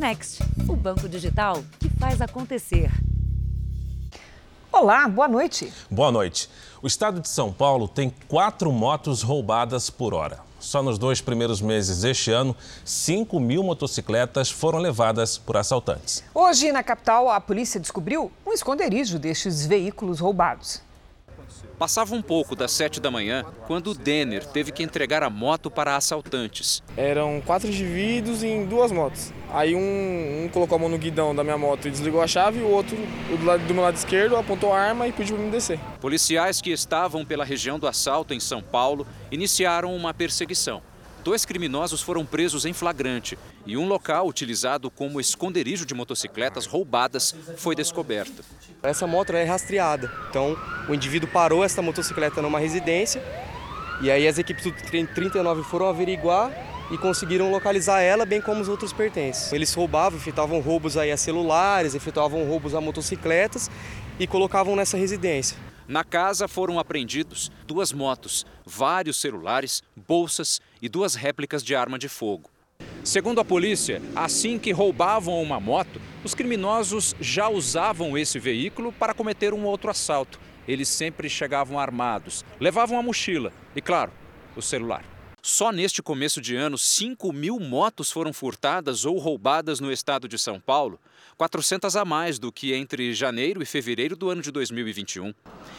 Next, o banco digital que faz acontecer. Olá, boa noite. Boa noite. O estado de São Paulo tem quatro motos roubadas por hora. Só nos dois primeiros meses deste ano, 5 mil motocicletas foram levadas por assaltantes. Hoje, na capital, a polícia descobriu um esconderijo destes veículos roubados. Passava um pouco das sete da manhã quando o Denner teve que entregar a moto para assaltantes. Eram quatro indivíduos em duas motos. Aí um, um, colocou a mão no guidão da minha moto e desligou a chave, e o outro, o do, lado, do meu lado esquerdo, apontou a arma e pediu para me descer. Policiais que estavam pela região do assalto em São Paulo iniciaram uma perseguição. Dois criminosos foram presos em flagrante e um local utilizado como esconderijo de motocicletas roubadas foi descoberto. Essa moto é rastreada, então o indivíduo parou essa motocicleta numa residência e aí as equipes do 39 foram averiguar e conseguiram localizar ela, bem como os outros pertences. Eles roubavam, efetuavam roubos aí a celulares, efetuavam roubos a motocicletas e colocavam nessa residência. Na casa foram apreendidos duas motos, vários celulares, bolsas e duas réplicas de arma de fogo. Segundo a polícia, assim que roubavam uma moto, os criminosos já usavam esse veículo para cometer um outro assalto. Eles sempre chegavam armados, levavam a mochila e, claro, o celular. Só neste começo de ano, 5 mil motos foram furtadas ou roubadas no estado de São Paulo, 400 a mais do que entre janeiro e fevereiro do ano de 2021.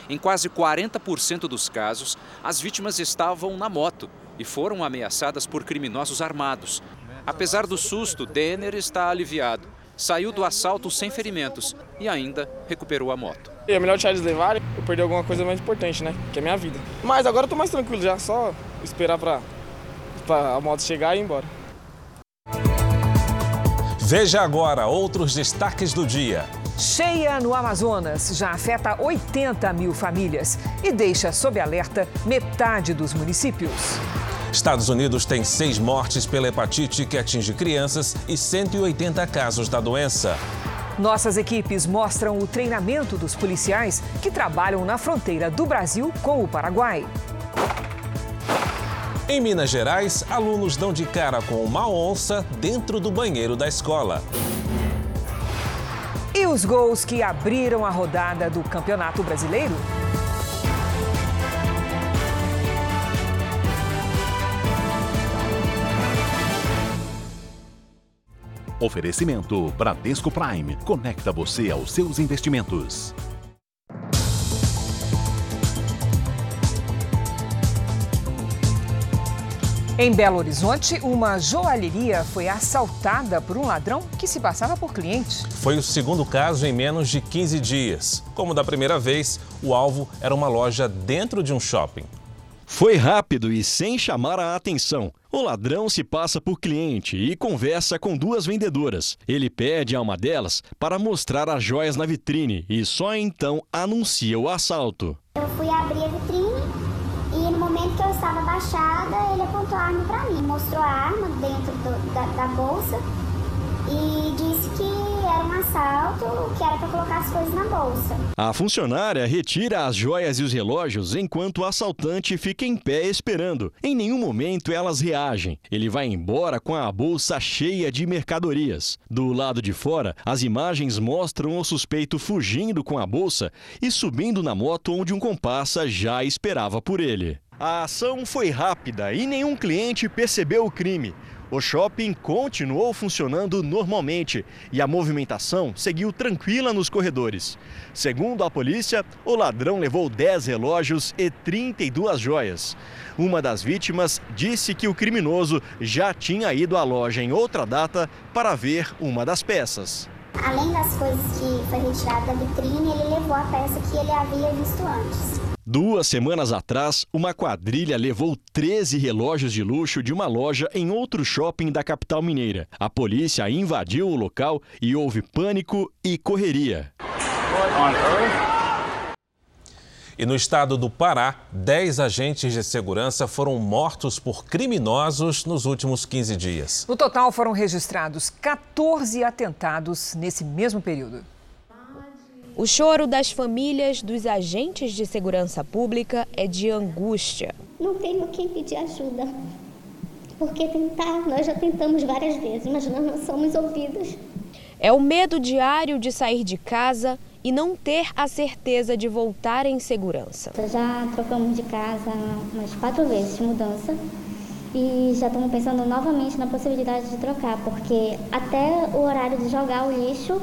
Em quase 40% dos casos, as vítimas estavam na moto e foram ameaçadas por criminosos armados. Apesar do susto, Denner está aliviado. Saiu do assalto sem ferimentos e ainda recuperou a moto. É melhor deixar eles levarem, eu perdi alguma coisa mais importante, né? Que é a minha vida. Mas agora eu tô mais tranquilo já, só esperar pra, pra a moto chegar e ir embora. Veja agora outros destaques do dia. Cheia no Amazonas já afeta 80 mil famílias e deixa sob alerta metade dos municípios. Estados Unidos tem seis mortes pela hepatite que atinge crianças e 180 casos da doença. Nossas equipes mostram o treinamento dos policiais que trabalham na fronteira do Brasil com o Paraguai. Em Minas Gerais, alunos dão de cara com uma onça dentro do banheiro da escola. E os gols que abriram a rodada do Campeonato Brasileiro? Oferecimento Bradesco Prime. Conecta você aos seus investimentos. Em Belo Horizonte, uma joalheria foi assaltada por um ladrão que se passava por cliente. Foi o segundo caso em menos de 15 dias. Como da primeira vez, o alvo era uma loja dentro de um shopping. Foi rápido e sem chamar a atenção. O ladrão se passa por cliente e conversa com duas vendedoras. Ele pede a uma delas para mostrar as joias na vitrine e só então anuncia o assalto. Eu fui abrir a vitrine e no momento que eu estava abaixada, ele apontou a arma para mim. Mostrou a arma dentro do, da, da bolsa e disse que era um assalto, que era para colocar as coisas na bolsa. A funcionária retira as joias e os relógios enquanto o assaltante fica em pé esperando. Em nenhum momento elas reagem. Ele vai embora com a bolsa cheia de mercadorias. Do lado de fora, as imagens mostram o suspeito fugindo com a bolsa e subindo na moto onde um comparsa já esperava por ele. A ação foi rápida e nenhum cliente percebeu o crime. O shopping continuou funcionando normalmente e a movimentação seguiu tranquila nos corredores. Segundo a polícia, o ladrão levou 10 relógios e 32 joias. Uma das vítimas disse que o criminoso já tinha ido à loja em outra data para ver uma das peças. Além das coisas que foi retirada da vitrine, ele levou a peça que ele havia visto antes. Duas semanas atrás, uma quadrilha levou 13 relógios de luxo de uma loja em outro shopping da capital mineira. A polícia invadiu o local e houve pânico e correria. E no estado do Pará, 10 agentes de segurança foram mortos por criminosos nos últimos 15 dias. No total, foram registrados 14 atentados nesse mesmo período. O choro das famílias dos agentes de segurança pública é de angústia. Não tenho quem pedir ajuda. Porque tentar, nós já tentamos várias vezes, mas nós não somos ouvidas. É o medo diário de sair de casa e não ter a certeza de voltar em segurança. Já trocamos de casa umas quatro vezes de mudança e já estamos pensando novamente na possibilidade de trocar, porque até o horário de jogar o lixo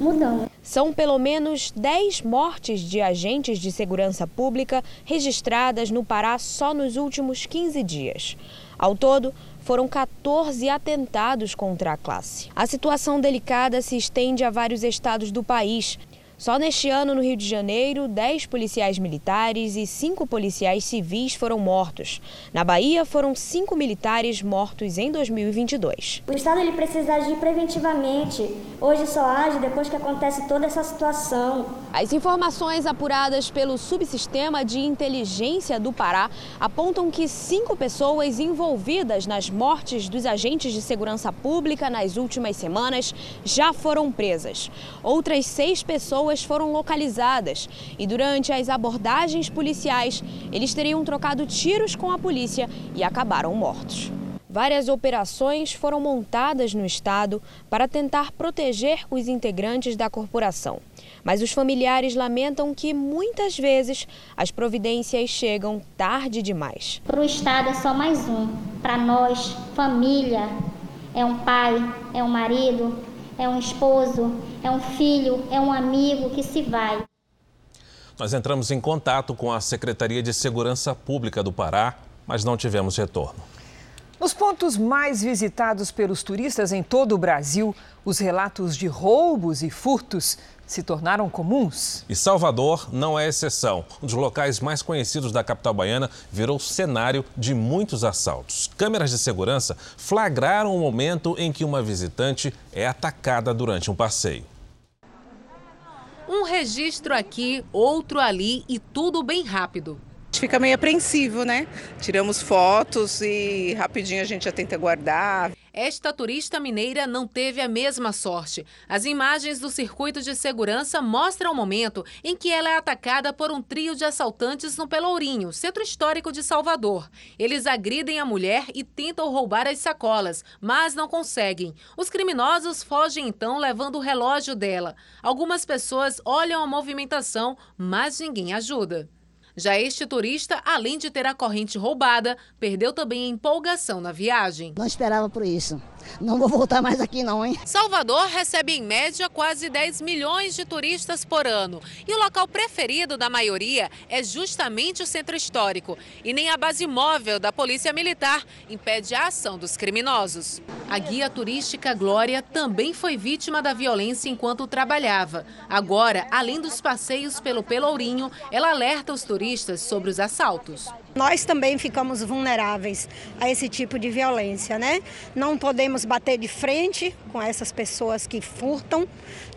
mudamos. São pelo menos 10 mortes de agentes de segurança pública registradas no Pará só nos últimos 15 dias. Ao todo, foram 14 atentados contra a classe. A situação delicada se estende a vários estados do país. Só neste ano, no Rio de Janeiro, 10 policiais militares e 5 policiais civis foram mortos. Na Bahia, foram 5 militares mortos em 2022. O Estado ele precisa agir preventivamente. Hoje só age depois que acontece toda essa situação. As informações apuradas pelo Subsistema de Inteligência do Pará apontam que cinco pessoas envolvidas nas mortes dos agentes de segurança pública nas últimas semanas já foram presas. Outras seis pessoas pessoas foram localizadas e durante as abordagens policiais, eles teriam trocado tiros com a polícia e acabaram mortos. Várias operações foram montadas no estado para tentar proteger os integrantes da corporação. Mas os familiares lamentam que muitas vezes as providências chegam tarde demais. Para o estado é só mais um. Para nós, família, é um pai, é um marido, é um esposo, é um filho, é um amigo que se vai. Nós entramos em contato com a Secretaria de Segurança Pública do Pará, mas não tivemos retorno. Nos pontos mais visitados pelos turistas em todo o Brasil, os relatos de roubos e furtos se tornaram comuns. E Salvador não é exceção. Um dos locais mais conhecidos da capital baiana virou cenário de muitos assaltos. Câmeras de segurança flagraram o momento em que uma visitante é atacada durante um passeio. Um registro aqui, outro ali e tudo bem rápido fica meio apreensivo, né? Tiramos fotos e rapidinho a gente já tenta guardar. Esta turista mineira não teve a mesma sorte. As imagens do circuito de segurança mostram o momento em que ela é atacada por um trio de assaltantes no Pelourinho, centro histórico de Salvador. Eles agridem a mulher e tentam roubar as sacolas, mas não conseguem. Os criminosos fogem então levando o relógio dela. Algumas pessoas olham a movimentação, mas ninguém ajuda. Já este turista, além de ter a corrente roubada, perdeu também a empolgação na viagem. Não esperava por isso. Não vou voltar mais aqui não, hein? Salvador recebe em média quase 10 milhões de turistas por ano. E o local preferido da maioria é justamente o centro histórico. E nem a base móvel da Polícia Militar impede a ação dos criminosos. A guia turística Glória também foi vítima da violência enquanto trabalhava. Agora, além dos passeios pelo Pelourinho, ela alerta os turistas sobre os assaltos. Nós também ficamos vulneráveis a esse tipo de violência, né? Não podemos bater de frente com essas pessoas que furtam,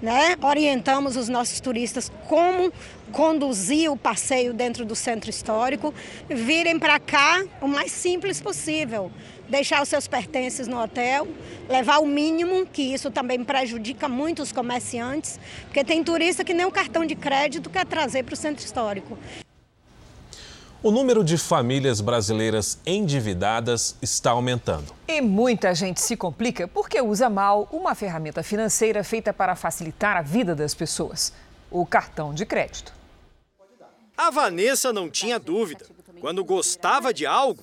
né? Orientamos os nossos turistas como conduzir o passeio dentro do centro histórico, virem para cá o mais simples possível, deixar os seus pertences no hotel, levar o mínimo, que isso também prejudica muito os comerciantes, porque tem turista que nem o cartão de crédito quer trazer para o centro histórico. O número de famílias brasileiras endividadas está aumentando. E muita gente se complica porque usa mal uma ferramenta financeira feita para facilitar a vida das pessoas: o cartão de crédito. A Vanessa não tinha dúvida. Quando gostava de algo,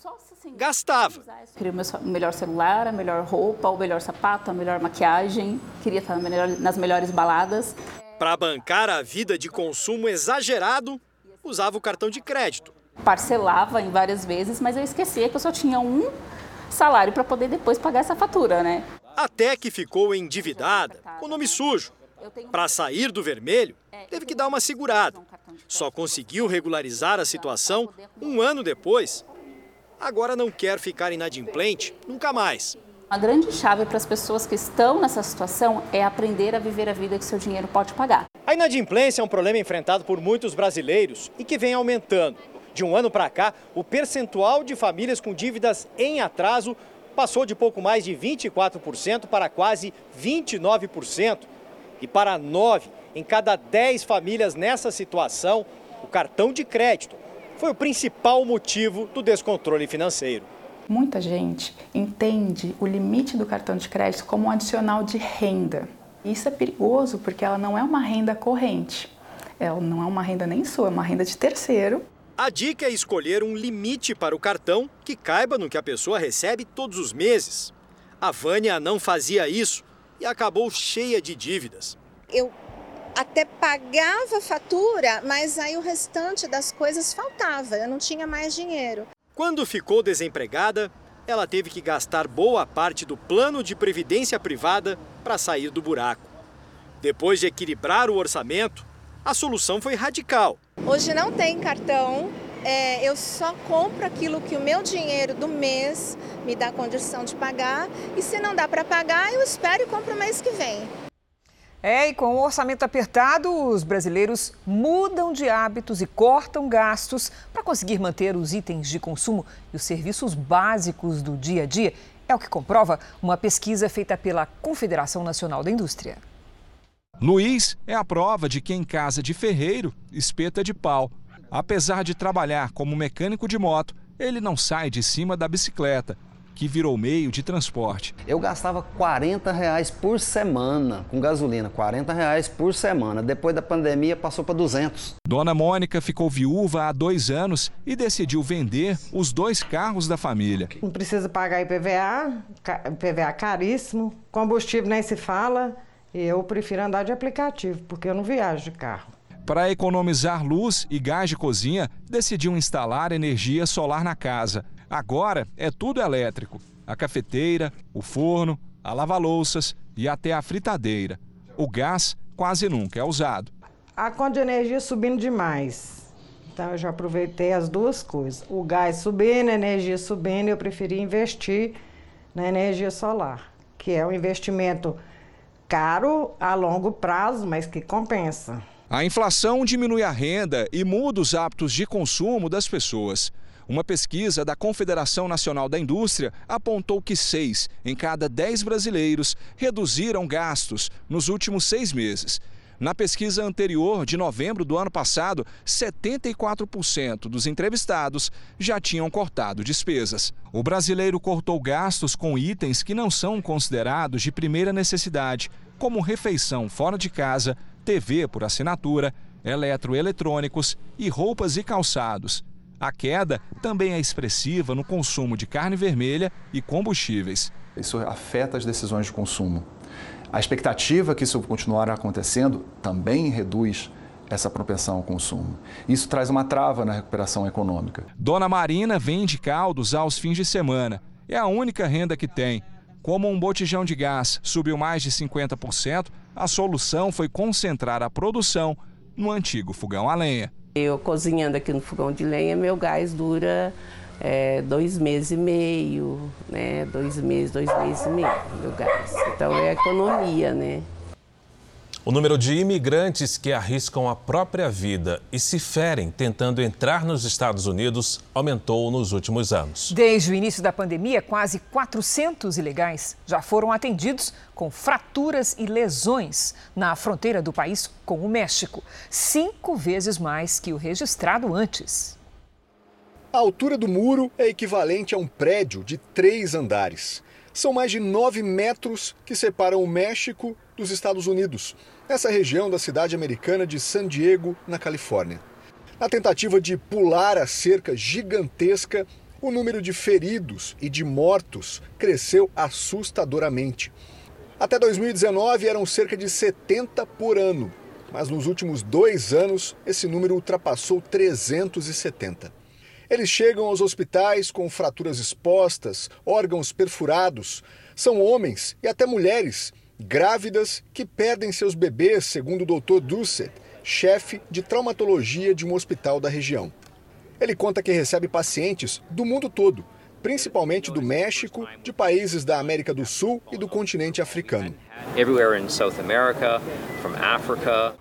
gastava. Queria o melhor celular, a melhor roupa, o melhor sapato, a melhor maquiagem. Queria estar nas melhores baladas. Para bancar a vida de consumo exagerado, usava o cartão de crédito parcelava em várias vezes, mas eu esquecia que eu só tinha um salário para poder depois pagar essa fatura, né? Até que ficou endividada, com nome sujo. Para sair do vermelho, teve que dar uma segurada. Só conseguiu regularizar a situação um ano depois. Agora não quer ficar inadimplente nunca mais. A grande chave para as pessoas que estão nessa situação é aprender a viver a vida que seu dinheiro pode pagar. A inadimplência é um problema enfrentado por muitos brasileiros e que vem aumentando. De um ano para cá, o percentual de famílias com dívidas em atraso passou de pouco mais de 24% para quase 29%. E para 9 em cada 10 famílias nessa situação, o cartão de crédito foi o principal motivo do descontrole financeiro. Muita gente entende o limite do cartão de crédito como um adicional de renda. Isso é perigoso porque ela não é uma renda corrente. Ela não é uma renda nem sua, é uma renda de terceiro. A dica é escolher um limite para o cartão que caiba no que a pessoa recebe todos os meses. A Vânia não fazia isso e acabou cheia de dívidas. Eu até pagava a fatura, mas aí o restante das coisas faltava, eu não tinha mais dinheiro. Quando ficou desempregada, ela teve que gastar boa parte do plano de previdência privada para sair do buraco. Depois de equilibrar o orçamento, a solução foi radical. Hoje não tem cartão, é, eu só compro aquilo que o meu dinheiro do mês me dá condição de pagar e se não dá para pagar, eu espero e compro o mês que vem. É, e com o orçamento apertado, os brasileiros mudam de hábitos e cortam gastos para conseguir manter os itens de consumo e os serviços básicos do dia a dia. É o que comprova uma pesquisa feita pela Confederação Nacional da Indústria. Luiz é a prova de que em casa de ferreiro, espeta de pau. Apesar de trabalhar como mecânico de moto, ele não sai de cima da bicicleta que virou meio de transporte. Eu gastava 40 reais por semana com gasolina, 40 reais por semana. Depois da pandemia passou para 200. Dona Mônica ficou viúva há dois anos e decidiu vender os dois carros da família. Não precisa pagar IPVA, IPVA caríssimo, combustível nem se fala. Eu prefiro andar de aplicativo, porque eu não viajo de carro. Para economizar luz e gás de cozinha, decidiu instalar energia solar na casa. Agora é tudo elétrico: a cafeteira, o forno, a lava-louças e até a fritadeira. O gás quase nunca é usado. A conta de energia subindo demais. Então eu já aproveitei as duas coisas. O gás subindo, a energia subindo, eu preferi investir na energia solar, que é um investimento caro a longo prazo, mas que compensa. A inflação diminui a renda e muda os hábitos de consumo das pessoas. Uma pesquisa da Confederação Nacional da Indústria apontou que seis em cada dez brasileiros reduziram gastos nos últimos seis meses. Na pesquisa anterior, de novembro do ano passado, 74% dos entrevistados já tinham cortado despesas. O brasileiro cortou gastos com itens que não são considerados de primeira necessidade, como refeição fora de casa, TV por assinatura, eletroeletrônicos e roupas e calçados. A queda também é expressiva no consumo de carne vermelha e combustíveis. Isso afeta as decisões de consumo. A expectativa que isso continuar acontecendo também reduz essa propensão ao consumo. Isso traz uma trava na recuperação econômica. Dona Marina vende caldos aos fins de semana. É a única renda que tem. Como um botijão de gás subiu mais de 50%, a solução foi concentrar a produção no antigo fogão a lenha. Eu cozinhando aqui no fogão de lenha, meu gás dura é, dois meses e meio, né? Dois meses, dois meses e meio, meu gás. Então é economia, né? O número de imigrantes que arriscam a própria vida e se ferem tentando entrar nos Estados Unidos aumentou nos últimos anos. Desde o início da pandemia, quase 400 ilegais já foram atendidos com fraturas e lesões na fronteira do país com o México, cinco vezes mais que o registrado antes. A altura do muro é equivalente a um prédio de três andares. São mais de nove metros que separam o México dos Estados Unidos nessa região da cidade americana de San Diego, na Califórnia. Na tentativa de pular a cerca gigantesca, o número de feridos e de mortos cresceu assustadoramente. Até 2019 eram cerca de 70 por ano, mas nos últimos dois anos esse número ultrapassou 370. Eles chegam aos hospitais com fraturas expostas, órgãos perfurados. São homens e até mulheres Grávidas que perdem seus bebês, segundo o Dr. Dusset, chefe de traumatologia de um hospital da região. Ele conta que recebe pacientes do mundo todo, principalmente do México, de países da América do Sul e do continente africano.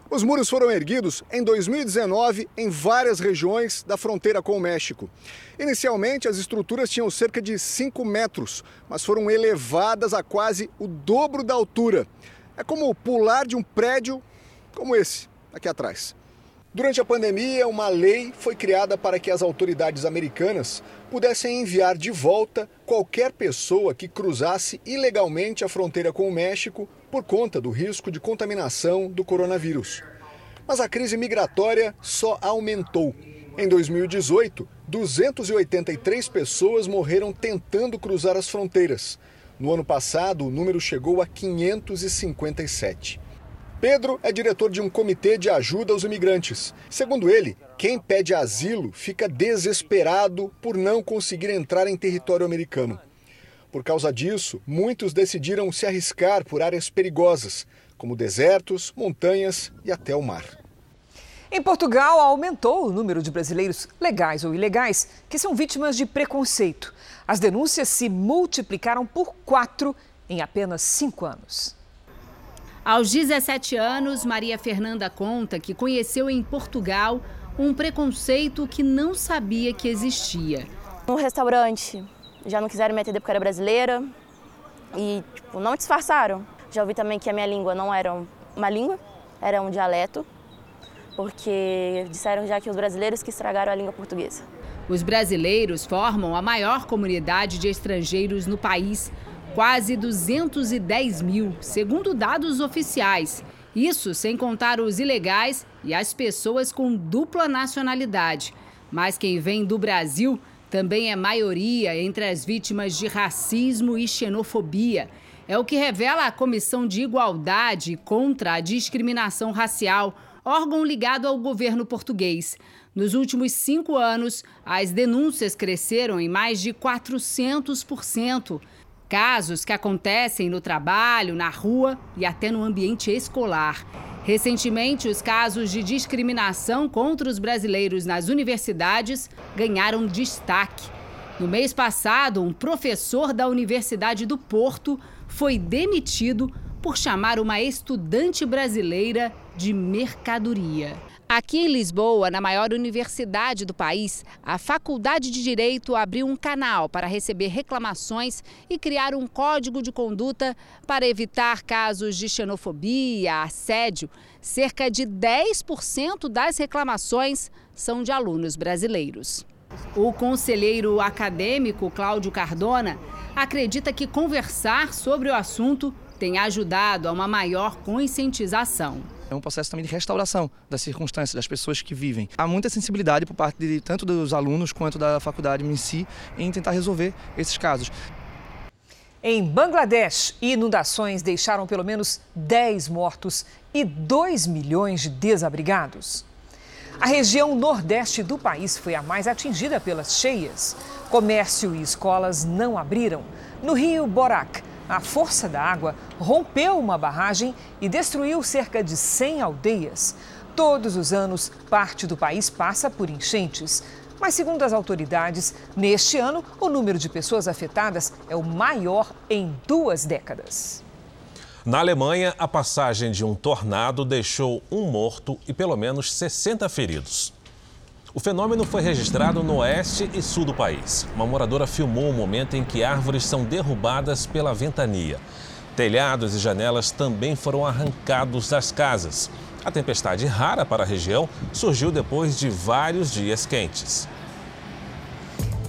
Os muros foram erguidos em 2019 em várias regiões da fronteira com o México. Inicialmente, as estruturas tinham cerca de 5 metros, mas foram elevadas a quase o dobro da altura. É como pular de um prédio como esse, aqui atrás. Durante a pandemia, uma lei foi criada para que as autoridades americanas pudessem enviar de volta qualquer pessoa que cruzasse ilegalmente a fronteira com o México por conta do risco de contaminação do coronavírus. Mas a crise migratória só aumentou. Em 2018, 283 pessoas morreram tentando cruzar as fronteiras. No ano passado, o número chegou a 557. Pedro é diretor de um comitê de ajuda aos imigrantes. Segundo ele, quem pede asilo fica desesperado por não conseguir entrar em território americano. Por causa disso, muitos decidiram se arriscar por áreas perigosas, como desertos, montanhas e até o mar. Em Portugal, aumentou o número de brasileiros legais ou ilegais que são vítimas de preconceito. As denúncias se multiplicaram por quatro em apenas cinco anos. Aos 17 anos, Maria Fernanda conta que conheceu em Portugal um preconceito que não sabia que existia. No restaurante, já não quiseram me atender porque era brasileira e tipo, não disfarçaram. Já ouvi também que a minha língua não era uma língua, era um dialeto, porque disseram já que os brasileiros que estragaram a língua portuguesa. Os brasileiros formam a maior comunidade de estrangeiros no país quase 210 mil, segundo dados oficiais. Isso sem contar os ilegais e as pessoas com dupla nacionalidade. Mas quem vem do Brasil também é maioria entre as vítimas de racismo e xenofobia. É o que revela a Comissão de Igualdade contra a Discriminação Racial, órgão ligado ao governo português. Nos últimos cinco anos, as denúncias cresceram em mais de 400%. Casos que acontecem no trabalho, na rua e até no ambiente escolar. Recentemente, os casos de discriminação contra os brasileiros nas universidades ganharam destaque. No mês passado, um professor da Universidade do Porto foi demitido por chamar uma estudante brasileira de mercadoria. Aqui em Lisboa, na maior universidade do país, a Faculdade de Direito abriu um canal para receber reclamações e criar um código de conduta para evitar casos de xenofobia, assédio. Cerca de 10% das reclamações são de alunos brasileiros. O conselheiro acadêmico Cláudio Cardona acredita que conversar sobre o assunto tem ajudado a uma maior conscientização. É um processo também de restauração das circunstâncias das pessoas que vivem. Há muita sensibilidade por parte de tanto dos alunos quanto da faculdade em si em tentar resolver esses casos. Em Bangladesh, inundações deixaram pelo menos 10 mortos e 2 milhões de desabrigados. A região nordeste do país foi a mais atingida pelas cheias. Comércio e escolas não abriram. No rio Borak, a força da água rompeu uma barragem e destruiu cerca de 100 aldeias. Todos os anos, parte do país passa por enchentes. Mas, segundo as autoridades, neste ano, o número de pessoas afetadas é o maior em duas décadas. Na Alemanha, a passagem de um tornado deixou um morto e pelo menos 60 feridos. O fenômeno foi registrado no oeste e sul do país. Uma moradora filmou o momento em que árvores são derrubadas pela ventania. Telhados e janelas também foram arrancados das casas. A tempestade rara para a região surgiu depois de vários dias quentes.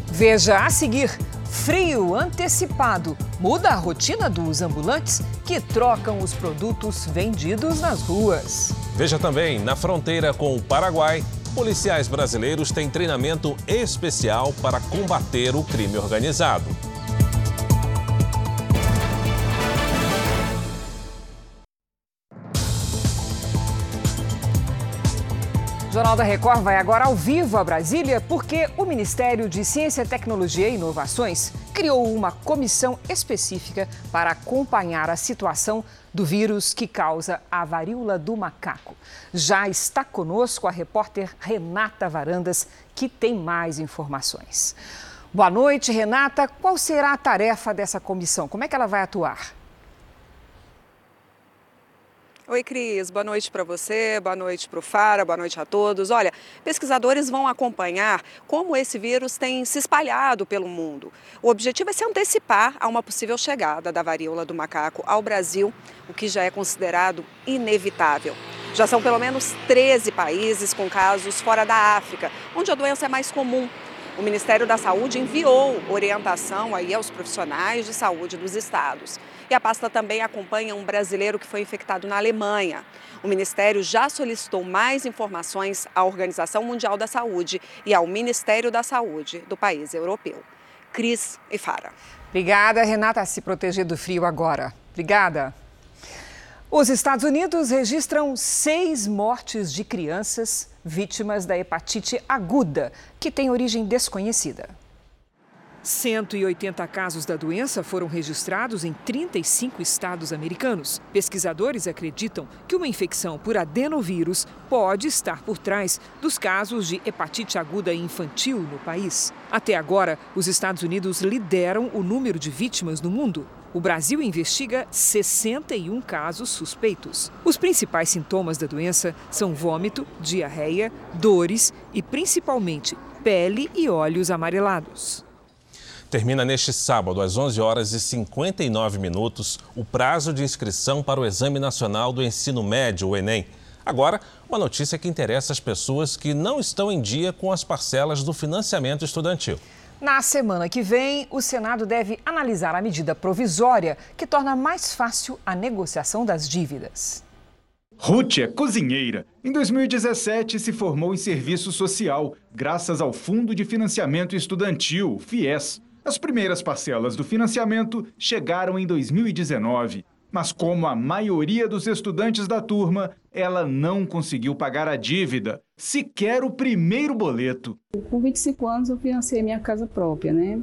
Veja a seguir: frio antecipado muda a rotina dos ambulantes que trocam os produtos vendidos nas ruas. Veja também, na fronteira com o Paraguai, policiais brasileiros têm treinamento especial para combater o crime organizado. O Jornal da Record vai agora ao vivo a Brasília porque o Ministério de Ciência, Tecnologia e Inovações criou uma comissão específica para acompanhar a situação do vírus que causa a varíola do macaco. Já está conosco a repórter Renata Varandas, que tem mais informações. Boa noite, Renata. Qual será a tarefa dessa comissão? Como é que ela vai atuar? Oi, Cris. Boa noite para você, boa noite para o Fara, boa noite a todos. Olha, pesquisadores vão acompanhar como esse vírus tem se espalhado pelo mundo. O objetivo é se antecipar a uma possível chegada da varíola do macaco ao Brasil, o que já é considerado inevitável. Já são pelo menos 13 países com casos fora da África, onde a doença é mais comum. O Ministério da Saúde enviou orientação aí aos profissionais de saúde dos estados. E a pasta também acompanha um brasileiro que foi infectado na Alemanha. O Ministério já solicitou mais informações à Organização Mundial da Saúde e ao Ministério da Saúde do país europeu. Cris e Fara. Obrigada, Renata. Se proteger do frio agora. Obrigada. Os Estados Unidos registram seis mortes de crianças vítimas da hepatite aguda, que tem origem desconhecida. 180 casos da doença foram registrados em 35 estados americanos. Pesquisadores acreditam que uma infecção por adenovírus pode estar por trás dos casos de hepatite aguda infantil no país. Até agora, os Estados Unidos lideram o número de vítimas no mundo. O Brasil investiga 61 casos suspeitos. Os principais sintomas da doença são vômito, diarreia, dores e principalmente pele e olhos amarelados. Termina neste sábado, às 11 horas e 59 minutos, o prazo de inscrição para o Exame Nacional do Ensino Médio, o Enem. Agora, uma notícia que interessa as pessoas que não estão em dia com as parcelas do financiamento estudantil. Na semana que vem, o Senado deve analisar a medida provisória que torna mais fácil a negociação das dívidas. Ruth é cozinheira. Em 2017, se formou em serviço social, graças ao Fundo de Financiamento Estudantil, FIES. As primeiras parcelas do financiamento chegaram em 2019. Mas, como a maioria dos estudantes da turma, ela não conseguiu pagar a dívida, sequer o primeiro boleto. Com 25 anos, eu financei minha casa própria, né?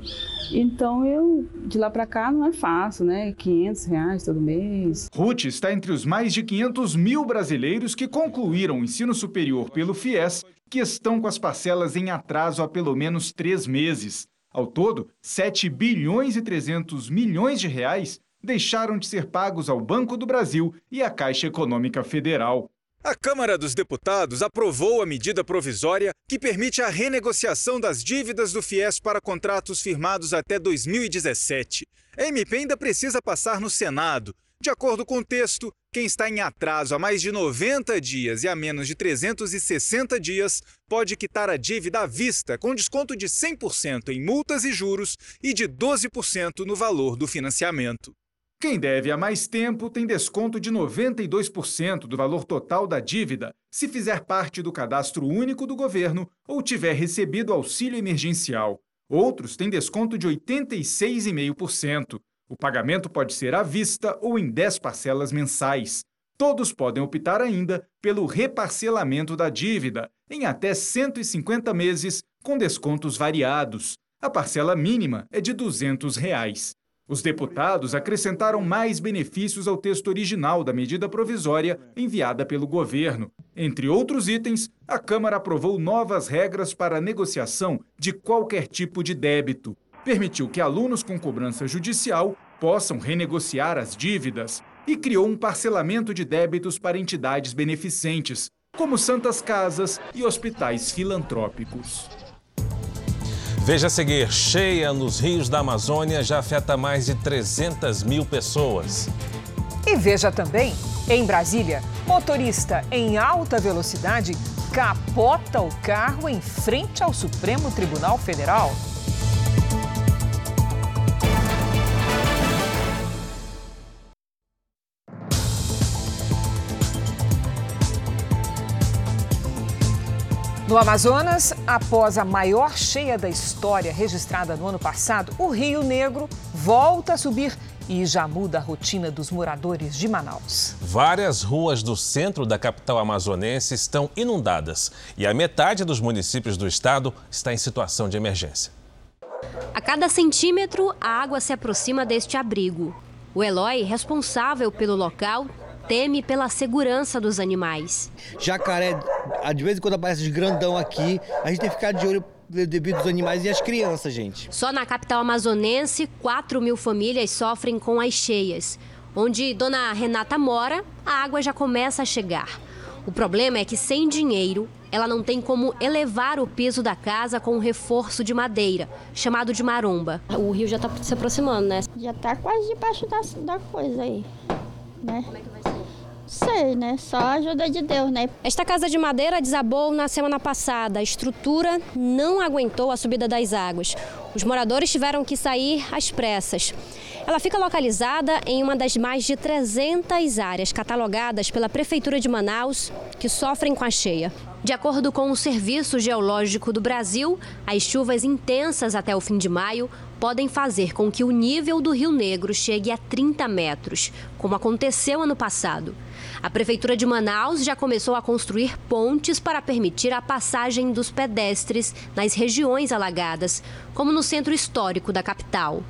Então, eu, de lá para cá, não é fácil, né? 500 reais todo mês. Ruth está entre os mais de 500 mil brasileiros que concluíram o ensino superior pelo FIES, que estão com as parcelas em atraso há pelo menos três meses. Ao todo, 7 bilhões e 300 milhões de reais deixaram de ser pagos ao Banco do Brasil e à Caixa Econômica Federal. A Câmara dos Deputados aprovou a medida provisória que permite a renegociação das dívidas do FIES para contratos firmados até 2017. A MP ainda precisa passar no Senado. De acordo com o texto, quem está em atraso há mais de 90 dias e há menos de 360 dias pode quitar a dívida à vista, com desconto de 100% em multas e juros e de 12% no valor do financiamento. Quem deve há mais tempo tem desconto de 92% do valor total da dívida, se fizer parte do cadastro único do governo ou tiver recebido auxílio emergencial. Outros têm desconto de 86,5%. O pagamento pode ser à vista ou em 10 parcelas mensais. Todos podem optar ainda pelo reparcelamento da dívida, em até 150 meses, com descontos variados. A parcela mínima é de 200 reais. Os deputados acrescentaram mais benefícios ao texto original da medida provisória enviada pelo governo. Entre outros itens, a Câmara aprovou novas regras para a negociação de qualquer tipo de débito. Permitiu que alunos com cobrança judicial possam renegociar as dívidas e criou um parcelamento de débitos para entidades beneficentes, como santas casas e hospitais filantrópicos. Veja a seguir: cheia nos rios da Amazônia já afeta mais de 300 mil pessoas. E veja também, em Brasília, motorista em alta velocidade capota o carro em frente ao Supremo Tribunal Federal. No Amazonas, após a maior cheia da história registrada no ano passado, o Rio Negro volta a subir e já muda a rotina dos moradores de Manaus. Várias ruas do centro da capital amazonense estão inundadas e a metade dos municípios do estado está em situação de emergência. A cada centímetro, a água se aproxima deste abrigo. O Eloy, responsável pelo local, teme pela segurança dos animais. Jacaré, de vez em quando aparece de grandão aqui, a gente tem que ficar de olho devido aos animais e as crianças, gente. Só na capital amazonense, 4 mil famílias sofrem com as cheias. Onde Dona Renata mora, a água já começa a chegar. O problema é que, sem dinheiro, ela não tem como elevar o piso da casa com um reforço de madeira, chamado de maromba. O rio já está se aproximando, né? Já está quase debaixo da, da coisa aí, né? Como é que vai ser? Sei, né? Só a ajuda de Deus, né? Esta casa de madeira desabou na semana passada. A estrutura não aguentou a subida das águas. Os moradores tiveram que sair às pressas. Ela fica localizada em uma das mais de 300 áreas catalogadas pela Prefeitura de Manaus que sofrem com a cheia. De acordo com o Serviço Geológico do Brasil, as chuvas intensas até o fim de maio podem fazer com que o nível do Rio Negro chegue a 30 metros, como aconteceu ano passado. A Prefeitura de Manaus já começou a construir pontes para permitir a passagem dos pedestres nas regiões alagadas, como no centro histórico da capital.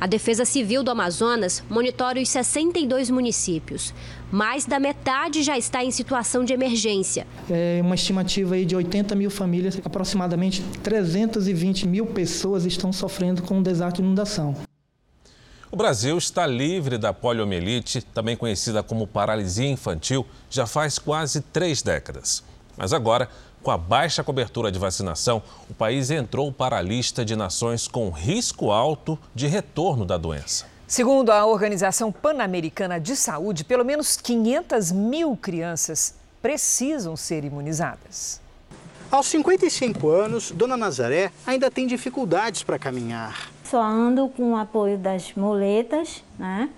A Defesa Civil do Amazonas monitora os 62 municípios. Mais da metade já está em situação de emergência. É uma estimativa aí de 80 mil famílias, aproximadamente 320 mil pessoas estão sofrendo com o desastre de inundação. O Brasil está livre da poliomielite, também conhecida como paralisia infantil, já faz quase três décadas. Mas agora, com a baixa cobertura de vacinação, o país entrou para a lista de nações com risco alto de retorno da doença. Segundo a Organização Pan-Americana de Saúde, pelo menos 500 mil crianças precisam ser imunizadas. Aos 55 anos, Dona Nazaré ainda tem dificuldades para caminhar. Só ando com o apoio das muletas, né?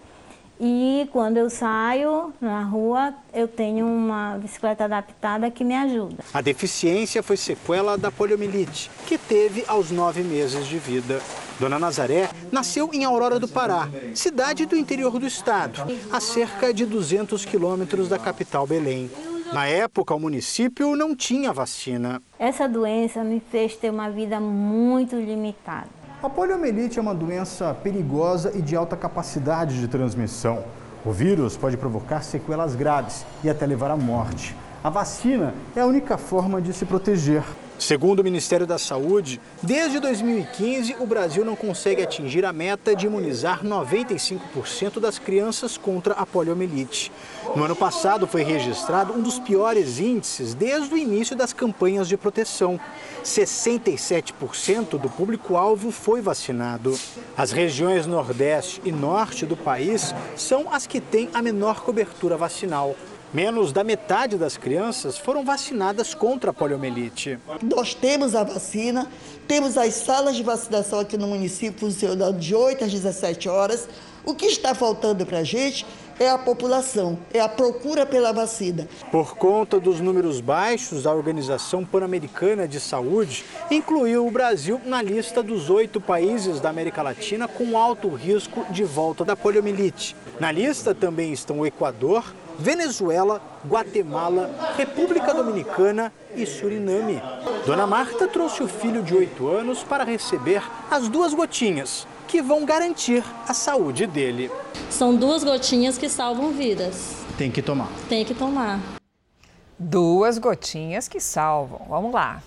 E quando eu saio na rua, eu tenho uma bicicleta adaptada que me ajuda. A deficiência foi sequela da poliomielite, que teve aos nove meses de vida. Dona Nazaré nasceu em Aurora do Pará, cidade do interior do estado, a cerca de 200 quilômetros da capital Belém. Na época, o município não tinha vacina. Essa doença me fez ter uma vida muito limitada. A poliomielite é uma doença perigosa e de alta capacidade de transmissão. O vírus pode provocar sequelas graves e até levar à morte. A vacina é a única forma de se proteger. Segundo o Ministério da Saúde, desde 2015 o Brasil não consegue atingir a meta de imunizar 95% das crianças contra a poliomielite. No ano passado foi registrado um dos piores índices desde o início das campanhas de proteção. 67% do público-alvo foi vacinado. As regiões Nordeste e Norte do país são as que têm a menor cobertura vacinal. Menos da metade das crianças foram vacinadas contra a poliomielite. Nós temos a vacina, temos as salas de vacinação aqui no município funcionando de 8 às 17 horas. O que está faltando para a gente é a população, é a procura pela vacina. Por conta dos números baixos, a Organização Pan-Americana de Saúde incluiu o Brasil na lista dos oito países da América Latina com alto risco de volta da poliomielite. Na lista também estão o Equador, Venezuela, Guatemala, República Dominicana e Suriname. Dona Marta trouxe o filho de 8 anos para receber as duas gotinhas, que vão garantir a saúde dele. São duas gotinhas que salvam vidas. Tem que tomar. Tem que tomar. Duas gotinhas que salvam. Vamos lá.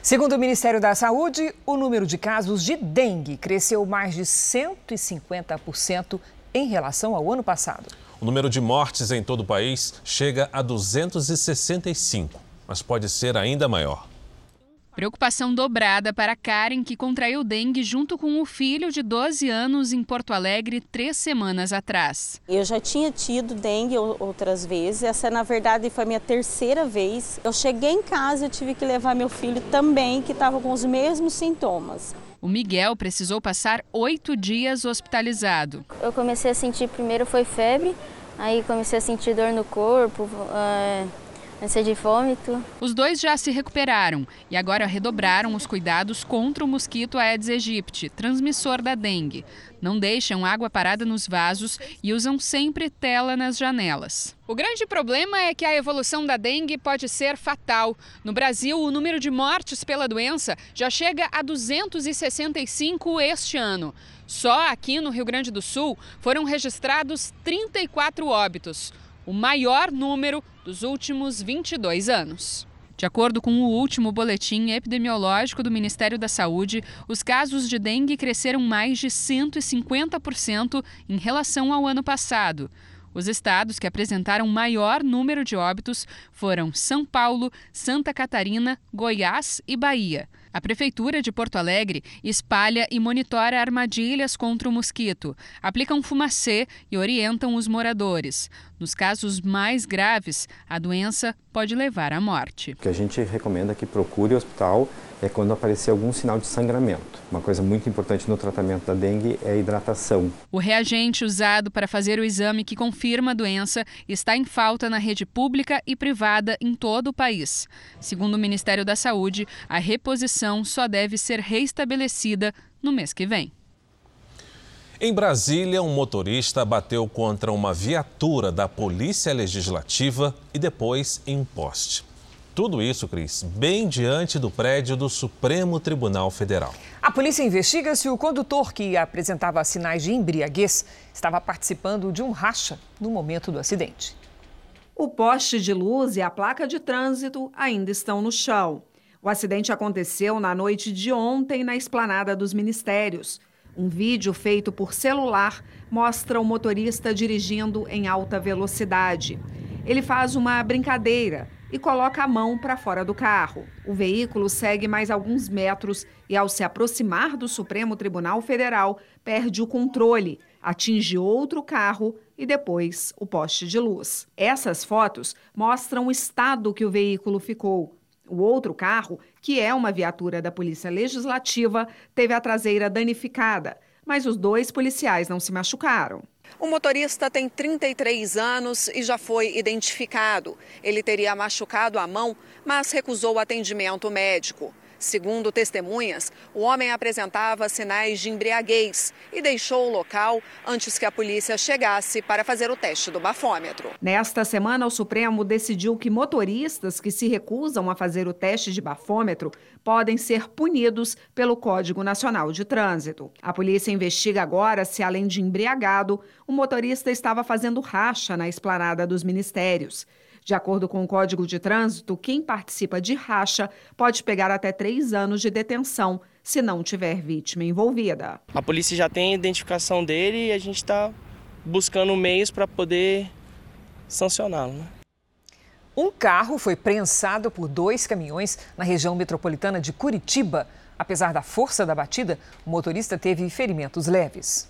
Segundo o Ministério da Saúde, o número de casos de dengue cresceu mais de 150% em relação ao ano passado. O número de mortes em todo o país chega a 265, mas pode ser ainda maior. Preocupação dobrada para Karen, que contraiu dengue junto com o filho de 12 anos em Porto Alegre três semanas atrás. Eu já tinha tido dengue outras vezes, essa na verdade foi a minha terceira vez. Eu cheguei em casa e tive que levar meu filho também, que estava com os mesmos sintomas. O Miguel precisou passar oito dias hospitalizado. Eu comecei a sentir, primeiro foi febre, aí comecei a sentir dor no corpo, é, ânsia de vômito. Os dois já se recuperaram e agora redobraram os cuidados contra o mosquito Aedes aegypti, transmissor da dengue. Não deixam água parada nos vasos e usam sempre tela nas janelas. O grande problema é que a evolução da dengue pode ser fatal. No Brasil, o número de mortes pela doença já chega a 265 este ano. Só aqui no Rio Grande do Sul foram registrados 34 óbitos, o maior número dos últimos 22 anos. De acordo com o último boletim epidemiológico do Ministério da Saúde, os casos de dengue cresceram mais de 150% em relação ao ano passado. Os estados que apresentaram maior número de óbitos foram São Paulo, Santa Catarina, Goiás e Bahia. A Prefeitura de Porto Alegre espalha e monitora armadilhas contra o mosquito, aplicam fumacê e orientam os moradores. Nos casos mais graves, a doença pode levar à morte. O que a gente recomenda é que procure o hospital é quando aparecer algum sinal de sangramento. Uma coisa muito importante no tratamento da dengue é a hidratação. O reagente usado para fazer o exame que confirma a doença está em falta na rede pública e privada em todo o país. Segundo o Ministério da Saúde, a reposição só deve ser reestabelecida no mês que vem. Em Brasília, um motorista bateu contra uma viatura da Polícia Legislativa e depois em um poste. Tudo isso, Cris, bem diante do prédio do Supremo Tribunal Federal. A polícia investiga se o condutor que apresentava sinais de embriaguez estava participando de um racha no momento do acidente. O poste de luz e a placa de trânsito ainda estão no chão. O acidente aconteceu na noite de ontem na esplanada dos ministérios. Um vídeo feito por celular mostra o motorista dirigindo em alta velocidade. Ele faz uma brincadeira e coloca a mão para fora do carro. O veículo segue mais alguns metros e, ao se aproximar do Supremo Tribunal Federal, perde o controle, atinge outro carro e depois o poste de luz. Essas fotos mostram o estado que o veículo ficou. O outro carro, que é uma viatura da Polícia Legislativa, teve a traseira danificada, mas os dois policiais não se machucaram. O motorista tem 33 anos e já foi identificado. Ele teria machucado a mão, mas recusou atendimento médico. Segundo testemunhas, o homem apresentava sinais de embriaguez e deixou o local antes que a polícia chegasse para fazer o teste do bafômetro. Nesta semana, o Supremo decidiu que motoristas que se recusam a fazer o teste de bafômetro podem ser punidos pelo Código Nacional de Trânsito. A polícia investiga agora se, além de embriagado, o motorista estava fazendo racha na esplanada dos ministérios. De acordo com o Código de Trânsito, quem participa de racha pode pegar até três anos de detenção se não tiver vítima envolvida. A polícia já tem a identificação dele e a gente está buscando meios para poder sancioná-lo. Né? Um carro foi prensado por dois caminhões na região metropolitana de Curitiba. Apesar da força da batida, o motorista teve ferimentos leves.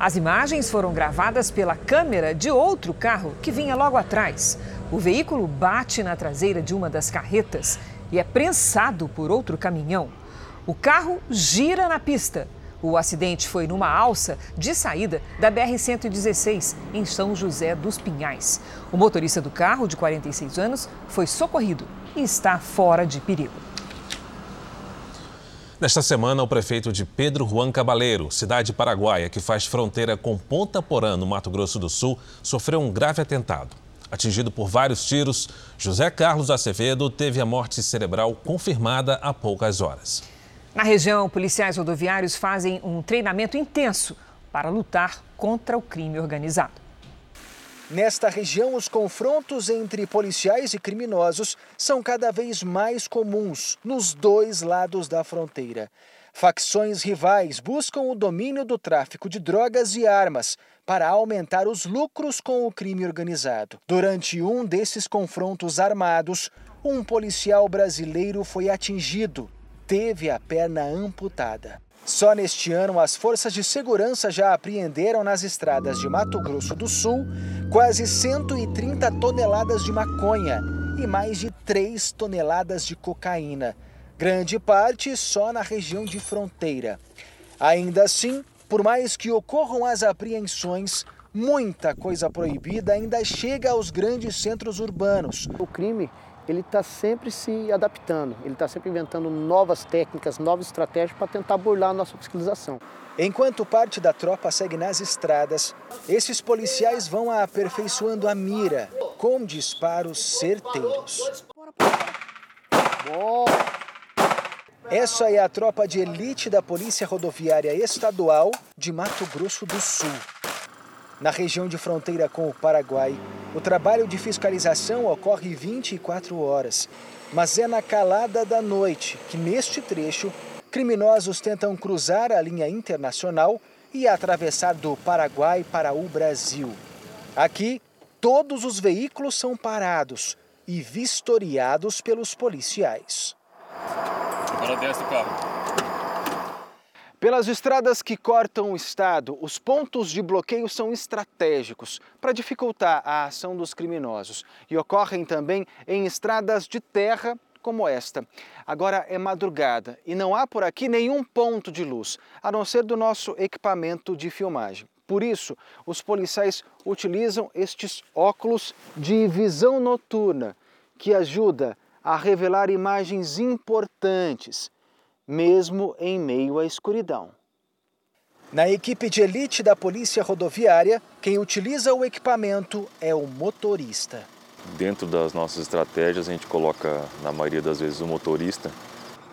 As imagens foram gravadas pela câmera de outro carro que vinha logo atrás. O veículo bate na traseira de uma das carretas e é prensado por outro caminhão. O carro gira na pista. O acidente foi numa alça de saída da BR-116, em São José dos Pinhais. O motorista do carro, de 46 anos, foi socorrido e está fora de perigo. Nesta semana, o prefeito de Pedro Juan Cabaleiro, cidade paraguaia que faz fronteira com Ponta Porã, no Mato Grosso do Sul, sofreu um grave atentado. Atingido por vários tiros, José Carlos Acevedo teve a morte cerebral confirmada há poucas horas. Na região, policiais rodoviários fazem um treinamento intenso para lutar contra o crime organizado. Nesta região, os confrontos entre policiais e criminosos são cada vez mais comuns nos dois lados da fronteira. Facções rivais buscam o domínio do tráfico de drogas e armas para aumentar os lucros com o crime organizado. Durante um desses confrontos armados, um policial brasileiro foi atingido, teve a perna amputada. Só neste ano, as forças de segurança já apreenderam nas estradas de Mato Grosso do Sul quase 130 toneladas de maconha e mais de 3 toneladas de cocaína, grande parte só na região de fronteira. Ainda assim, por mais que ocorram as apreensões, muita coisa proibida ainda chega aos grandes centros urbanos. O crime ele está sempre se adaptando, ele está sempre inventando novas técnicas, novas estratégias para tentar burlar a nossa fiscalização. Enquanto parte da tropa segue nas estradas, esses policiais vão aperfeiçoando a mira com disparos certeiros. Essa é a tropa de elite da Polícia Rodoviária Estadual de Mato Grosso do Sul. Na região de fronteira com o Paraguai, o trabalho de fiscalização ocorre 24 horas, mas é na calada da noite que, neste trecho, criminosos tentam cruzar a linha internacional e atravessar do Paraguai para o Brasil. Aqui, todos os veículos são parados e vistoriados pelos policiais. Agora desce do carro. Pelas estradas que cortam o estado, os pontos de bloqueio são estratégicos para dificultar a ação dos criminosos e ocorrem também em estradas de terra como esta. Agora é madrugada e não há por aqui nenhum ponto de luz, a não ser do nosso equipamento de filmagem. Por isso, os policiais utilizam estes óculos de visão noturna, que ajuda a revelar imagens importantes, mesmo em meio à escuridão. Na equipe de elite da Polícia Rodoviária, quem utiliza o equipamento é o motorista. Dentro das nossas estratégias, a gente coloca, na maioria das vezes, o motorista,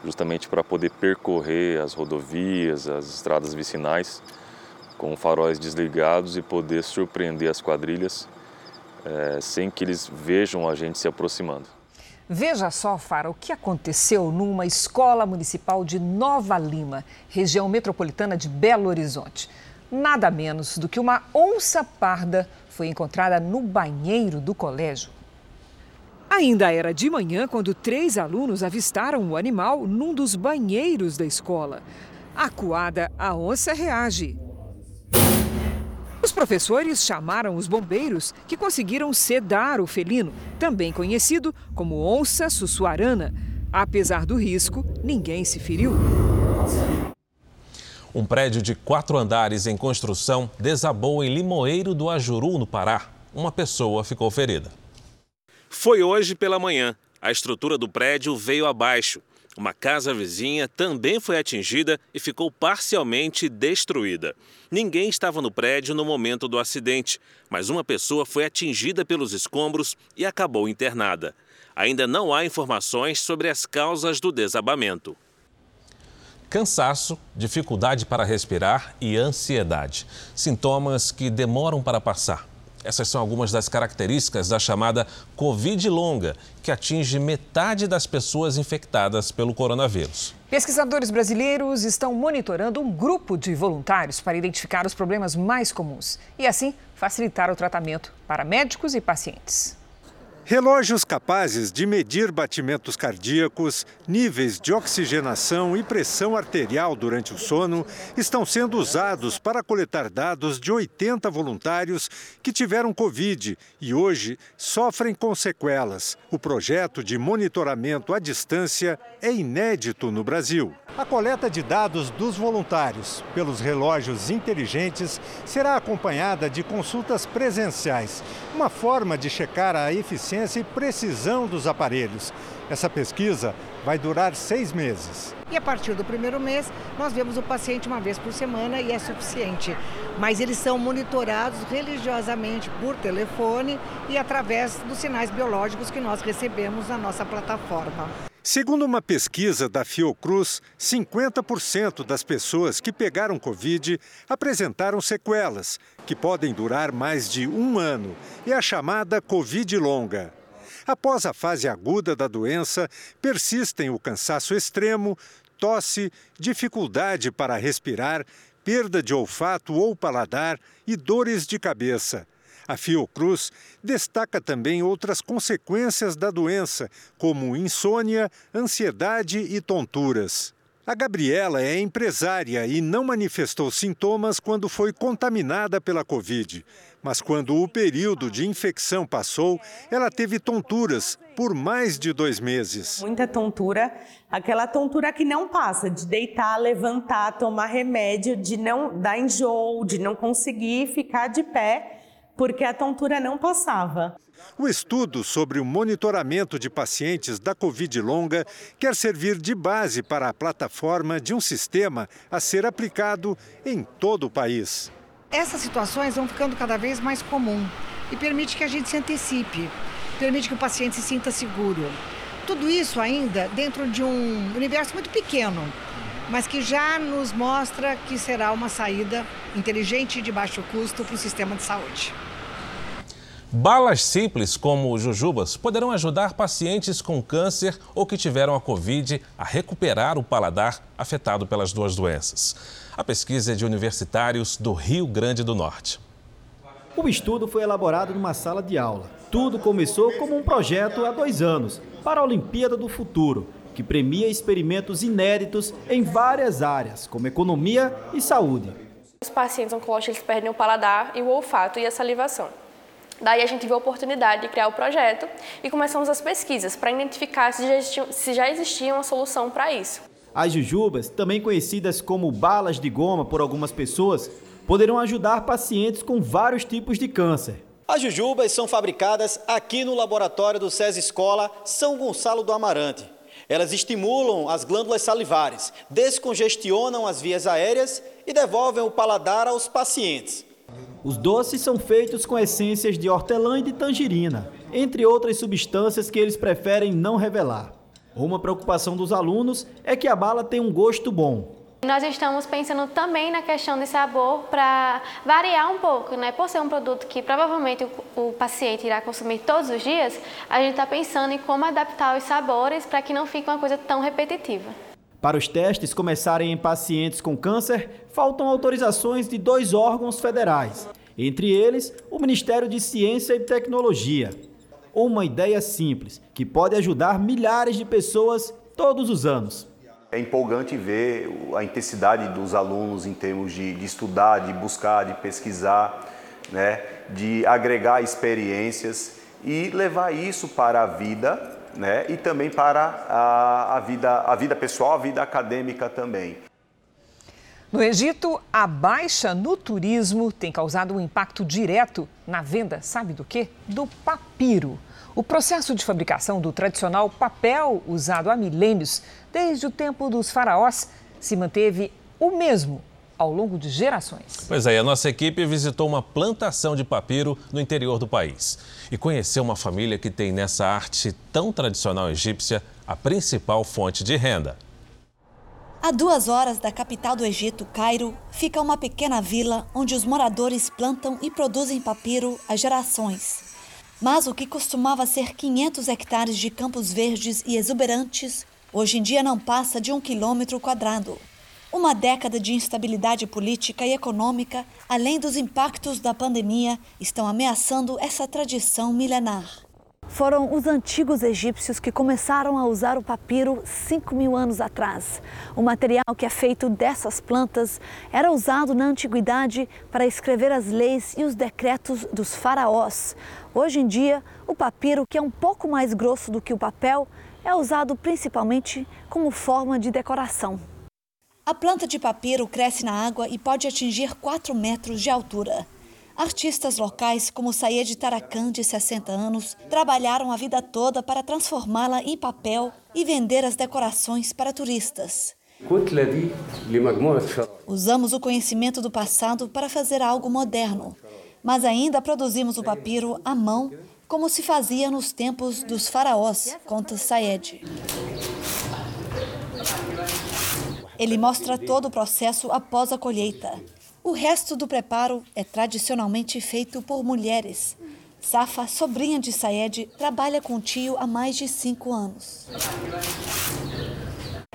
justamente para poder percorrer as rodovias, as estradas vicinais, com faróis desligados e poder surpreender as quadrilhas é, sem que eles vejam a gente se aproximando. Veja só, Fara, o que aconteceu numa escola municipal de Nova Lima, região metropolitana de Belo Horizonte. Nada menos do que uma onça parda foi encontrada no banheiro do colégio. Ainda era de manhã quando três alunos avistaram o animal num dos banheiros da escola. Acuada, a onça reage. Os professores chamaram os bombeiros, que conseguiram sedar o felino, também conhecido como onça sussuarana. Apesar do risco, ninguém se feriu. Um prédio de quatro andares em construção desabou em Limoeiro do Ajuru, no Pará. Uma pessoa ficou ferida. Foi hoje pela manhã. A estrutura do prédio veio abaixo. Uma casa vizinha também foi atingida e ficou parcialmente destruída. Ninguém estava no prédio no momento do acidente, mas uma pessoa foi atingida pelos escombros e acabou internada. Ainda não há informações sobre as causas do desabamento. Cansaço, dificuldade para respirar e ansiedade. Sintomas que demoram para passar. Essas são algumas das características da chamada Covid longa, que atinge metade das pessoas infectadas pelo coronavírus. Pesquisadores brasileiros estão monitorando um grupo de voluntários para identificar os problemas mais comuns e, assim, facilitar o tratamento para médicos e pacientes. Relógios capazes de medir batimentos cardíacos, níveis de oxigenação e pressão arterial durante o sono estão sendo usados para coletar dados de 80 voluntários que tiveram Covid e hoje sofrem com sequelas. O projeto de monitoramento à distância é inédito no Brasil. A coleta de dados dos voluntários pelos relógios inteligentes será acompanhada de consultas presenciais, uma forma de checar a eficiência e precisão dos aparelhos. Essa pesquisa vai durar seis meses. E a partir do primeiro mês, nós vemos o paciente uma vez por semana e é suficiente. Mas eles são monitorados religiosamente por telefone e através dos sinais biológicos que nós recebemos na nossa plataforma. Segundo uma pesquisa da Fiocruz, 50% das pessoas que pegaram Covid apresentaram sequelas, que podem durar mais de um ano, e a chamada Covid longa. Após a fase aguda da doença, persistem o cansaço extremo, tosse, dificuldade para respirar, perda de olfato ou paladar e dores de cabeça. A Fiocruz destaca também outras consequências da doença, como insônia, ansiedade e tonturas. A Gabriela é empresária e não manifestou sintomas quando foi contaminada pela Covid. Mas quando o período de infecção passou, ela teve tonturas por mais de dois meses. Muita tontura, aquela tontura que não passa, de deitar, levantar, tomar remédio, de não dar enjoo, de não conseguir ficar de pé porque a tontura não passava. O estudo sobre o monitoramento de pacientes da Covid longa quer servir de base para a plataforma de um sistema a ser aplicado em todo o país. Essas situações vão ficando cada vez mais comum e permite que a gente se antecipe, permite que o paciente se sinta seguro. Tudo isso ainda dentro de um universo muito pequeno, mas que já nos mostra que será uma saída inteligente e de baixo custo para o sistema de saúde. Balas simples como jujubas poderão ajudar pacientes com câncer ou que tiveram a Covid a recuperar o paladar afetado pelas duas doenças. A pesquisa é de universitários do Rio Grande do Norte. O estudo foi elaborado numa sala de aula. Tudo começou como um projeto há dois anos, para a Olimpíada do Futuro. Que premia experimentos inéditos em várias áreas, como economia e saúde. Os pacientes oncológicos perdem o paladar e o olfato e a salivação. Daí a gente viu a oportunidade de criar o projeto e começamos as pesquisas para identificar se já, existia, se já existia uma solução para isso. As jujubas, também conhecidas como balas de goma por algumas pessoas, poderão ajudar pacientes com vários tipos de câncer. As jujubas são fabricadas aqui no laboratório do SES Escola São Gonçalo do Amarante. Elas estimulam as glândulas salivares, descongestionam as vias aéreas e devolvem o paladar aos pacientes. Os doces são feitos com essências de hortelã e de tangerina, entre outras substâncias que eles preferem não revelar. Uma preocupação dos alunos é que a bala tem um gosto bom. Nós estamos pensando também na questão de sabor para variar um pouco, né? Por ser um produto que provavelmente o, o paciente irá consumir todos os dias, a gente está pensando em como adaptar os sabores para que não fique uma coisa tão repetitiva. Para os testes começarem em pacientes com câncer, faltam autorizações de dois órgãos federais, entre eles o Ministério de Ciência e Tecnologia. Uma ideia simples que pode ajudar milhares de pessoas todos os anos. É empolgante ver a intensidade dos alunos em termos de, de estudar, de buscar, de pesquisar, né, de agregar experiências e levar isso para a vida né? e também para a, a, vida, a vida pessoal, a vida acadêmica também. No Egito, a baixa no turismo tem causado um impacto direto na venda, sabe do quê? Do papiro. O processo de fabricação do tradicional papel usado há milênios, desde o tempo dos faraós, se manteve o mesmo ao longo de gerações. Pois é, a nossa equipe visitou uma plantação de papiro no interior do país e conheceu uma família que tem nessa arte tão tradicional egípcia a principal fonte de renda. A duas horas da capital do Egito, Cairo, fica uma pequena vila onde os moradores plantam e produzem papiro há gerações. Mas o que costumava ser 500 hectares de campos verdes e exuberantes, hoje em dia não passa de um quilômetro quadrado. Uma década de instabilidade política e econômica, além dos impactos da pandemia, estão ameaçando essa tradição milenar. Foram os antigos egípcios que começaram a usar o papiro 5 mil anos atrás. O material que é feito dessas plantas era usado na antiguidade para escrever as leis e os decretos dos faraós. Hoje em dia, o papiro, que é um pouco mais grosso do que o papel, é usado principalmente como forma de decoração. A planta de papiro cresce na água e pode atingir 4 metros de altura. Artistas locais como Sayed Tarakan, de 60 anos, trabalharam a vida toda para transformá-la em papel e vender as decorações para turistas. Usamos o conhecimento do passado para fazer algo moderno, mas ainda produzimos o papiro à mão, como se fazia nos tempos dos faraós, conta Sayed. Ele mostra todo o processo após a colheita. O resto do preparo é tradicionalmente feito por mulheres. Safa, sobrinha de Sayed, trabalha com o tio há mais de cinco anos.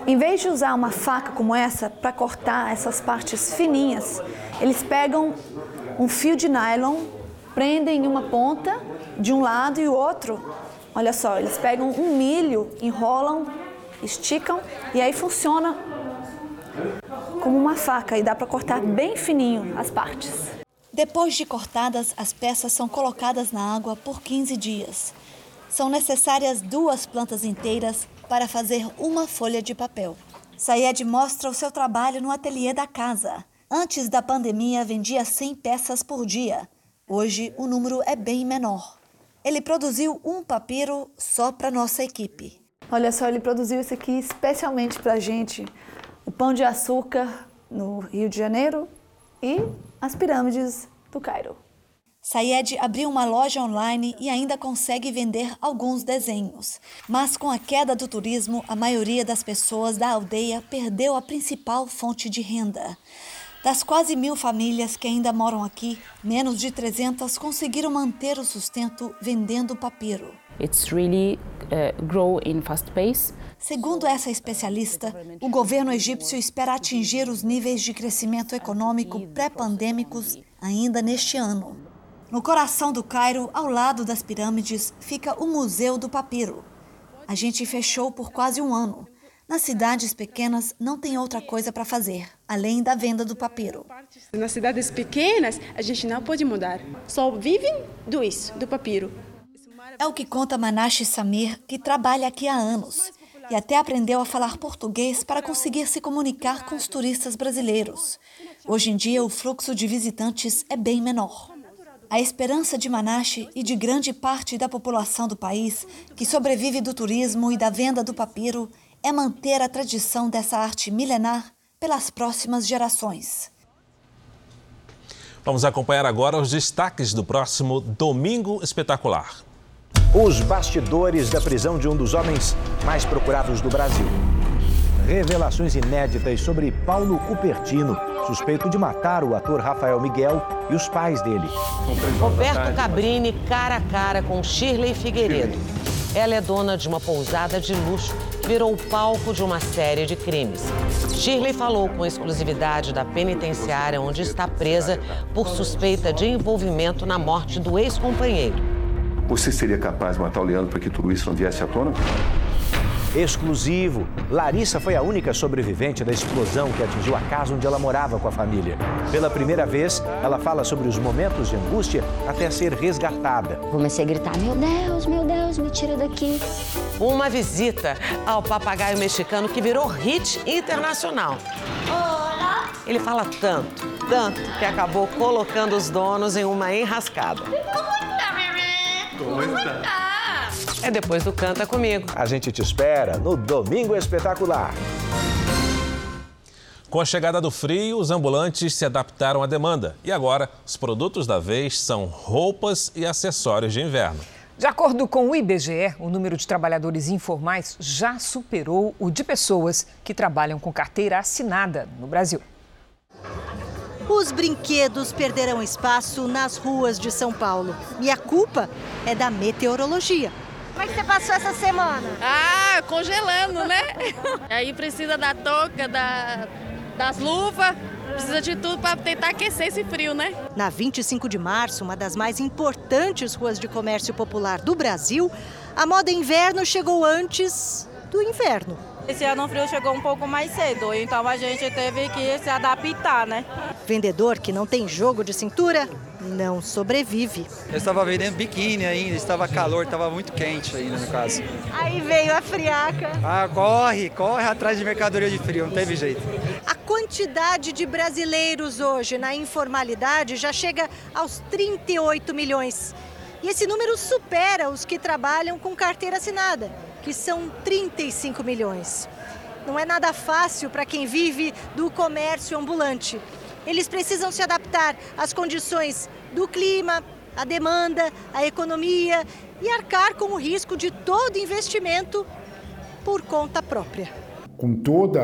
Em vez de usar uma faca como essa para cortar essas partes fininhas, eles pegam um fio de nylon, prendem uma ponta de um lado e o outro. Olha só, eles pegam um milho, enrolam, esticam e aí funciona como uma faca e dá para cortar bem fininho as partes. Depois de cortadas, as peças são colocadas na água por 15 dias. São necessárias duas plantas inteiras para fazer uma folha de papel. Sayed mostra o seu trabalho no ateliê da casa. Antes da pandemia, vendia 100 peças por dia. Hoje, o número é bem menor. Ele produziu um papiro só para nossa equipe. Olha só, ele produziu isso aqui especialmente para a gente o Pão de Açúcar no Rio de Janeiro e as pirâmides do Cairo. Sayed abriu uma loja online e ainda consegue vender alguns desenhos. Mas com a queda do turismo, a maioria das pessoas da aldeia perdeu a principal fonte de renda. Das quase mil famílias que ainda moram aqui, menos de 300 conseguiram manter o sustento vendendo papiro. It's really uh, grow in fast pace. Segundo essa especialista, o governo egípcio espera atingir os níveis de crescimento econômico pré-pandêmicos ainda neste ano. No coração do Cairo, ao lado das pirâmides, fica o Museu do Papiro. A gente fechou por quase um ano, Nas cidades pequenas não tem outra coisa para fazer, além da venda do papiro. Nas cidades pequenas, a gente não pode mudar. Só vivem do isso, do papiro. É o que conta Manache Samir, que trabalha aqui há anos e até aprendeu a falar português para conseguir se comunicar com os turistas brasileiros. Hoje em dia, o fluxo de visitantes é bem menor. A esperança de Manache e de grande parte da população do país, que sobrevive do turismo e da venda do papiro, é manter a tradição dessa arte milenar pelas próximas gerações. Vamos acompanhar agora os destaques do próximo Domingo Espetacular. Os bastidores da prisão de um dos homens mais procurados do Brasil. Revelações inéditas sobre Paulo Cupertino, suspeito de matar o ator Rafael Miguel e os pais dele. Roberto Cabrini cara a cara com Shirley Figueiredo. Ela é dona de uma pousada de luxo virou palco de uma série de crimes. Shirley falou com exclusividade da penitenciária onde está presa por suspeita de envolvimento na morte do ex-companheiro. Você seria capaz de matar o Leandro para que tudo isso não viesse à tona? Exclusivo. Larissa foi a única sobrevivente da explosão que atingiu a casa onde ela morava com a família. Pela primeira vez, ela fala sobre os momentos de angústia até ser resgatada. Comecei a gritar: Meu Deus, meu Deus, me tira daqui. Uma visita ao papagaio mexicano que virou hit internacional. Olá! Ele fala tanto, tanto, que acabou colocando os donos em uma enrascada. Como está? É depois do Canta Comigo. A gente te espera no Domingo Espetacular. Com a chegada do frio, os ambulantes se adaptaram à demanda. E agora, os produtos da vez são roupas e acessórios de inverno. De acordo com o IBGE, o número de trabalhadores informais já superou o de pessoas que trabalham com carteira assinada no Brasil. Os brinquedos perderam espaço nas ruas de São Paulo. E a culpa é da meteorologia. Como é que você passou essa semana? Ah, congelando, né? Aí precisa da touca, da, das luvas, precisa de tudo para tentar aquecer esse frio, né? Na 25 de março, uma das mais importantes ruas de comércio popular do Brasil, a moda inverno chegou antes do inverno. Esse ano o frio chegou um pouco mais cedo, então a gente teve que se adaptar, né? Vendedor que não tem jogo de cintura não sobrevive. Eu estava vendendo biquíni ainda, estava calor, estava muito quente ainda no caso. Aí veio a friaca. Ah, corre, corre atrás de mercadoria de frio, não teve jeito. A quantidade de brasileiros hoje na informalidade já chega aos 38 milhões. E esse número supera os que trabalham com carteira assinada, que são 35 milhões. Não é nada fácil para quem vive do comércio ambulante. Eles precisam se adaptar às condições do clima, à demanda, à economia e arcar com o risco de todo investimento por conta própria. Com todo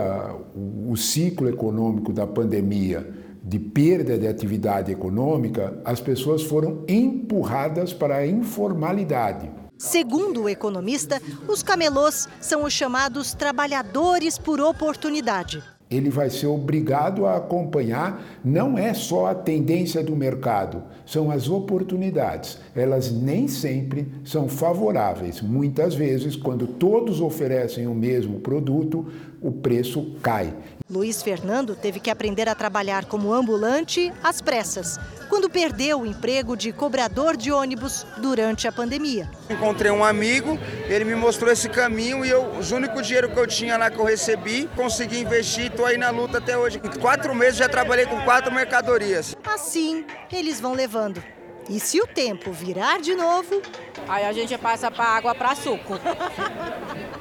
o ciclo econômico da pandemia, de perda de atividade econômica, as pessoas foram empurradas para a informalidade. Segundo o economista, os camelôs são os chamados trabalhadores por oportunidade ele vai ser obrigado a acompanhar não é só a tendência do mercado, são as oportunidades. Elas nem sempre são favoráveis. Muitas vezes, quando todos oferecem o mesmo produto, o preço cai. Luiz Fernando teve que aprender a trabalhar como ambulante às pressas, quando perdeu o emprego de cobrador de ônibus durante a pandemia. Encontrei um amigo, ele me mostrou esse caminho e eu, o único dinheiro que eu tinha lá que eu recebi, consegui investir e estou aí na luta até hoje. Em quatro meses já trabalhei com quatro mercadorias. Assim, eles vão levando. E se o tempo virar de novo... Aí a gente passa para água para suco.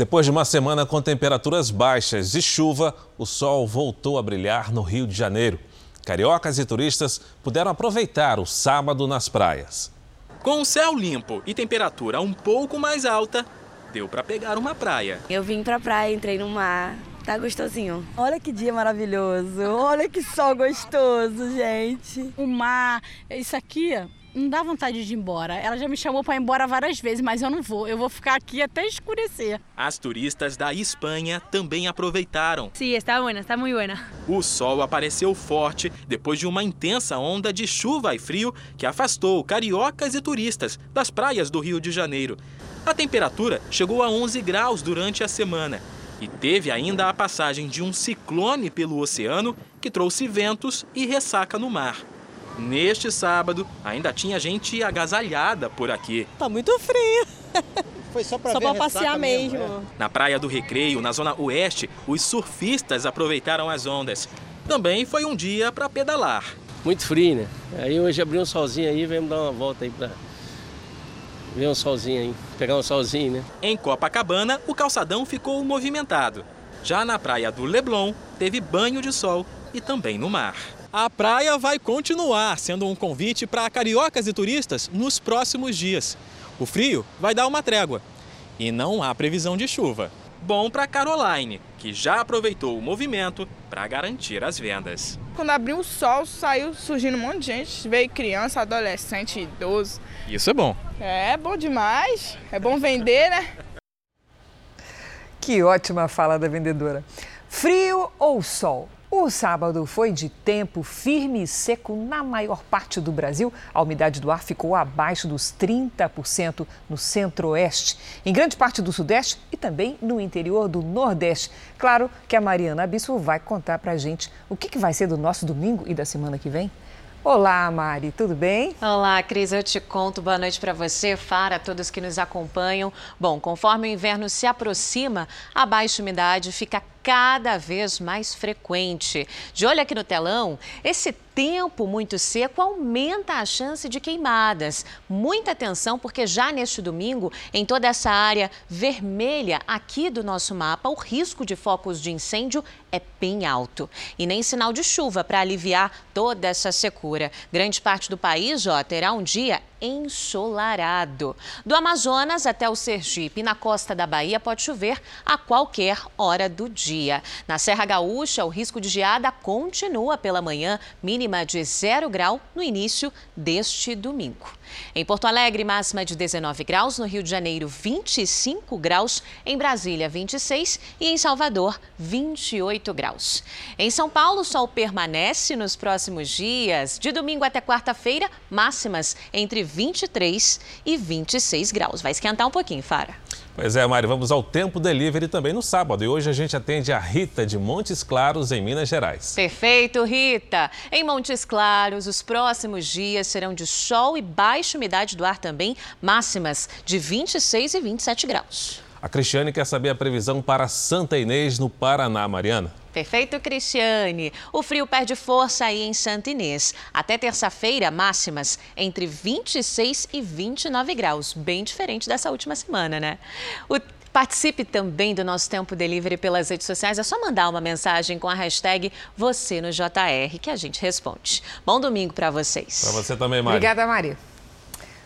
Depois de uma semana com temperaturas baixas e chuva, o sol voltou a brilhar no Rio de Janeiro. Cariocas e turistas puderam aproveitar o sábado nas praias. Com o céu limpo e temperatura um pouco mais alta, deu para pegar uma praia. Eu vim pra praia, entrei no mar, tá gostosinho. Olha que dia maravilhoso, olha que sol gostoso, gente. O mar, isso aqui não dá vontade de ir embora. Ela já me chamou para ir embora várias vezes, mas eu não vou. Eu vou ficar aqui até escurecer. As turistas da Espanha também aproveitaram. Sim, está buena, está muito buena. O sol apareceu forte depois de uma intensa onda de chuva e frio que afastou cariocas e turistas das praias do Rio de Janeiro. A temperatura chegou a 11 graus durante a semana. E teve ainda a passagem de um ciclone pelo oceano que trouxe ventos e ressaca no mar. Neste sábado, ainda tinha gente agasalhada por aqui. Tá muito frio. Foi só para só pra passear mesmo. mesmo. É. Na praia do Recreio, na zona oeste, os surfistas aproveitaram as ondas. Também foi um dia para pedalar. Muito frio, né? Aí hoje abriu um solzinho aí, vamos dar uma volta aí para ver um solzinho aí, pegar um solzinho, né? Em Copacabana, o calçadão ficou movimentado. Já na praia do Leblon, teve banho de sol e também no mar. A praia vai continuar sendo um convite para cariocas e turistas nos próximos dias. O frio vai dar uma trégua e não há previsão de chuva. Bom para Caroline, que já aproveitou o movimento para garantir as vendas. Quando abriu o sol, saiu surgindo um monte de gente. Veio criança, adolescente, idoso. Isso é bom. É bom demais. É bom vender, né? Que ótima fala da vendedora. Frio ou sol? O sábado foi de tempo firme e seco na maior parte do Brasil. A umidade do ar ficou abaixo dos 30% no centro-oeste, em grande parte do sudeste e também no interior do nordeste. Claro que a Mariana Bispo vai contar pra gente o que, que vai ser do nosso domingo e da semana que vem. Olá, Mari, tudo bem? Olá, Cris, eu te conto. Boa noite para você, Fara, todos que nos acompanham. Bom, conforme o inverno se aproxima, a baixa umidade fica cada vez mais frequente. De olho aqui no telão, esse tempo muito seco aumenta a chance de queimadas. Muita atenção, porque já neste domingo, em toda essa área vermelha aqui do nosso mapa, o risco de focos de incêndio é bem alto. E nem sinal de chuva para aliviar toda essa secura. Grande parte do país ó, terá um dia ensolarado. Do Amazonas até o Sergipe na costa da Bahia pode chover a qualquer hora do dia. Na Serra Gaúcha, o risco de geada continua pela manhã, mínima de zero grau no início deste domingo. Em Porto Alegre, máxima de 19 graus, no Rio de Janeiro, 25 graus, em Brasília, 26 e em Salvador, 28 graus. Em São Paulo, o sol permanece nos próximos dias, de domingo até quarta-feira, máximas entre 23 e 26 graus. Vai esquentar um pouquinho, Fara. Pois é, Mari, vamos ao Tempo Delivery também no sábado. E hoje a gente atende a Rita de Montes Claros, em Minas Gerais. Perfeito, Rita. Em Montes Claros, os próximos dias serão de sol e baixa umidade do ar também, máximas de 26 e 27 graus. A Cristiane quer saber a previsão para Santa Inês, no Paraná, Mariana. Perfeito, Cristiane. O frio perde força aí em Santa Inês. Até terça-feira, máximas entre 26 e 29 graus. Bem diferente dessa última semana, né? O Participe também do nosso Tempo Delivery pelas redes sociais. É só mandar uma mensagem com a hashtag você no JR que a gente responde. Bom domingo para vocês. Para você também, Mari. Obrigada, Mari.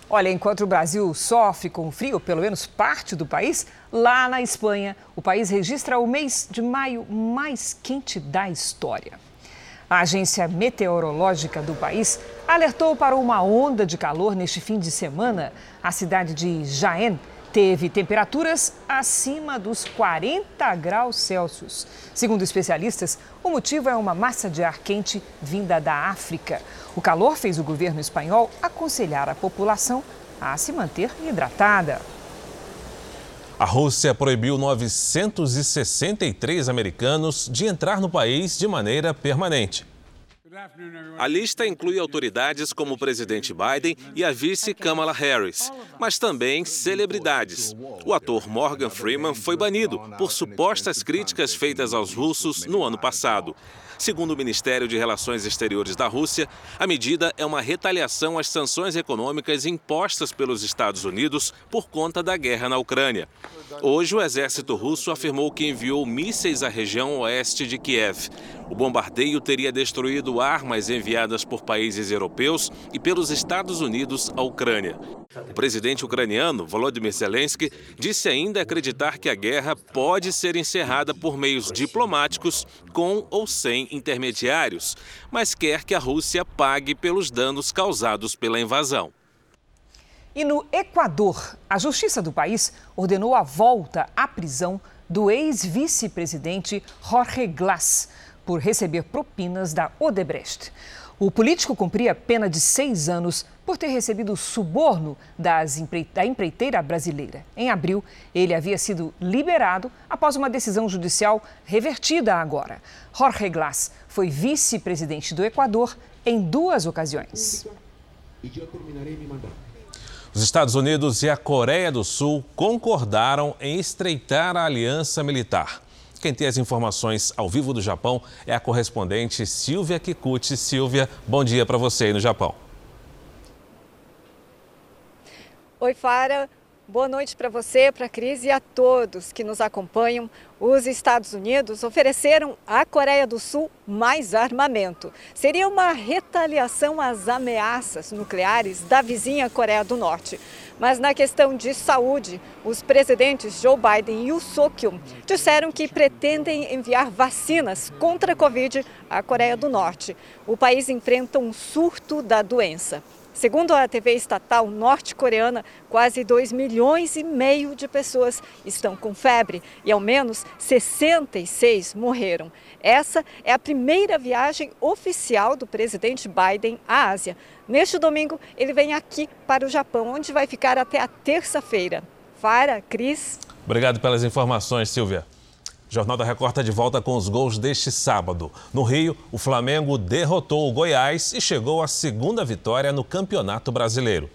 Olha, enquanto o Brasil sofre com frio, pelo menos parte do país, lá na Espanha, o país registra o mês de maio mais quente da história. A agência meteorológica do país alertou para uma onda de calor neste fim de semana. A cidade de Jaén teve temperaturas acima dos 40 graus Celsius. Segundo especialistas, o motivo é uma massa de ar quente vinda da África. O calor fez o governo espanhol aconselhar a população a se manter hidratada. A Rússia proibiu 963 americanos de entrar no país de maneira permanente. A lista inclui autoridades como o presidente Biden e a vice Kamala Harris, mas também celebridades. O ator Morgan Freeman foi banido por supostas críticas feitas aos russos no ano passado. Segundo o Ministério de Relações Exteriores da Rússia, a medida é uma retaliação às sanções econômicas impostas pelos Estados Unidos por conta da guerra na Ucrânia. Hoje, o exército russo afirmou que enviou mísseis à região oeste de Kiev. O bombardeio teria destruído armas enviadas por países europeus e pelos Estados Unidos à Ucrânia. O presidente ucraniano, Volodymyr Zelensky, disse ainda acreditar que a guerra pode ser encerrada por meios diplomáticos, com ou sem intermediários, mas quer que a Rússia pague pelos danos causados pela invasão. E no Equador, a justiça do país ordenou a volta à prisão do ex-vice-presidente Jorge Glass por receber propinas da Odebrecht. O político cumpria pena de seis anos por ter recebido suborno empre... da empreiteira brasileira. Em abril, ele havia sido liberado após uma decisão judicial revertida agora. Jorge Glass foi vice-presidente do Equador em duas ocasiões. Os Estados Unidos e a Coreia do Sul concordaram em estreitar a aliança militar. Quem tem as informações ao vivo do Japão é a correspondente Silvia Kikuchi. Silvia, bom dia para você aí no Japão. Oi, Fara. Boa noite para você, para a Cris e a todos que nos acompanham. Os Estados Unidos ofereceram à Coreia do Sul mais armamento. Seria uma retaliação às ameaças nucleares da vizinha Coreia do Norte. Mas na questão de saúde, os presidentes Joe Biden e o Sokyo disseram que pretendem enviar vacinas contra a Covid à Coreia do Norte. O país enfrenta um surto da doença. Segundo a TV estatal norte-coreana, quase 2 milhões e meio de pessoas estão com febre e ao menos 66 morreram. Essa é a primeira viagem oficial do presidente Biden à Ásia. Neste domingo, ele vem aqui para o Japão, onde vai ficar até a terça-feira. Fara, Cris. Obrigado pelas informações, Silvia. Jornal da Record está de volta com os gols deste sábado. No Rio, o Flamengo derrotou o Goiás e chegou à segunda vitória no Campeonato Brasileiro.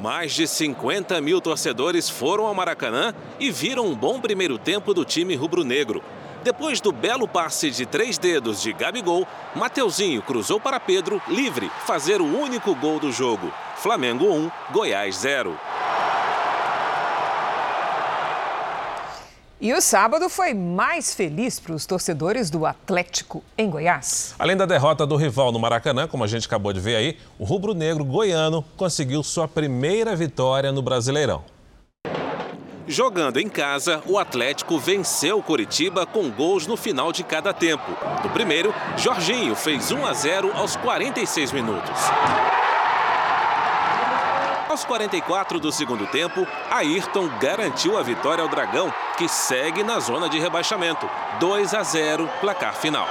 Mais de 50 mil torcedores foram ao Maracanã e viram um bom primeiro tempo do time rubro-negro. Depois do belo passe de três dedos de Gabigol, Mateuzinho cruzou para Pedro, livre, fazer o único gol do jogo. Flamengo 1, Goiás 0. E o sábado foi mais feliz para os torcedores do Atlético em Goiás. Além da derrota do rival no Maracanã, como a gente acabou de ver aí, o rubro-negro goiano conseguiu sua primeira vitória no Brasileirão. Jogando em casa, o Atlético venceu o Coritiba com gols no final de cada tempo. No primeiro, Jorginho fez 1 a 0 aos 46 minutos. Aos 44 do segundo tempo, Ayrton garantiu a vitória ao Dragão, que segue na zona de rebaixamento. 2 a 0, placar final.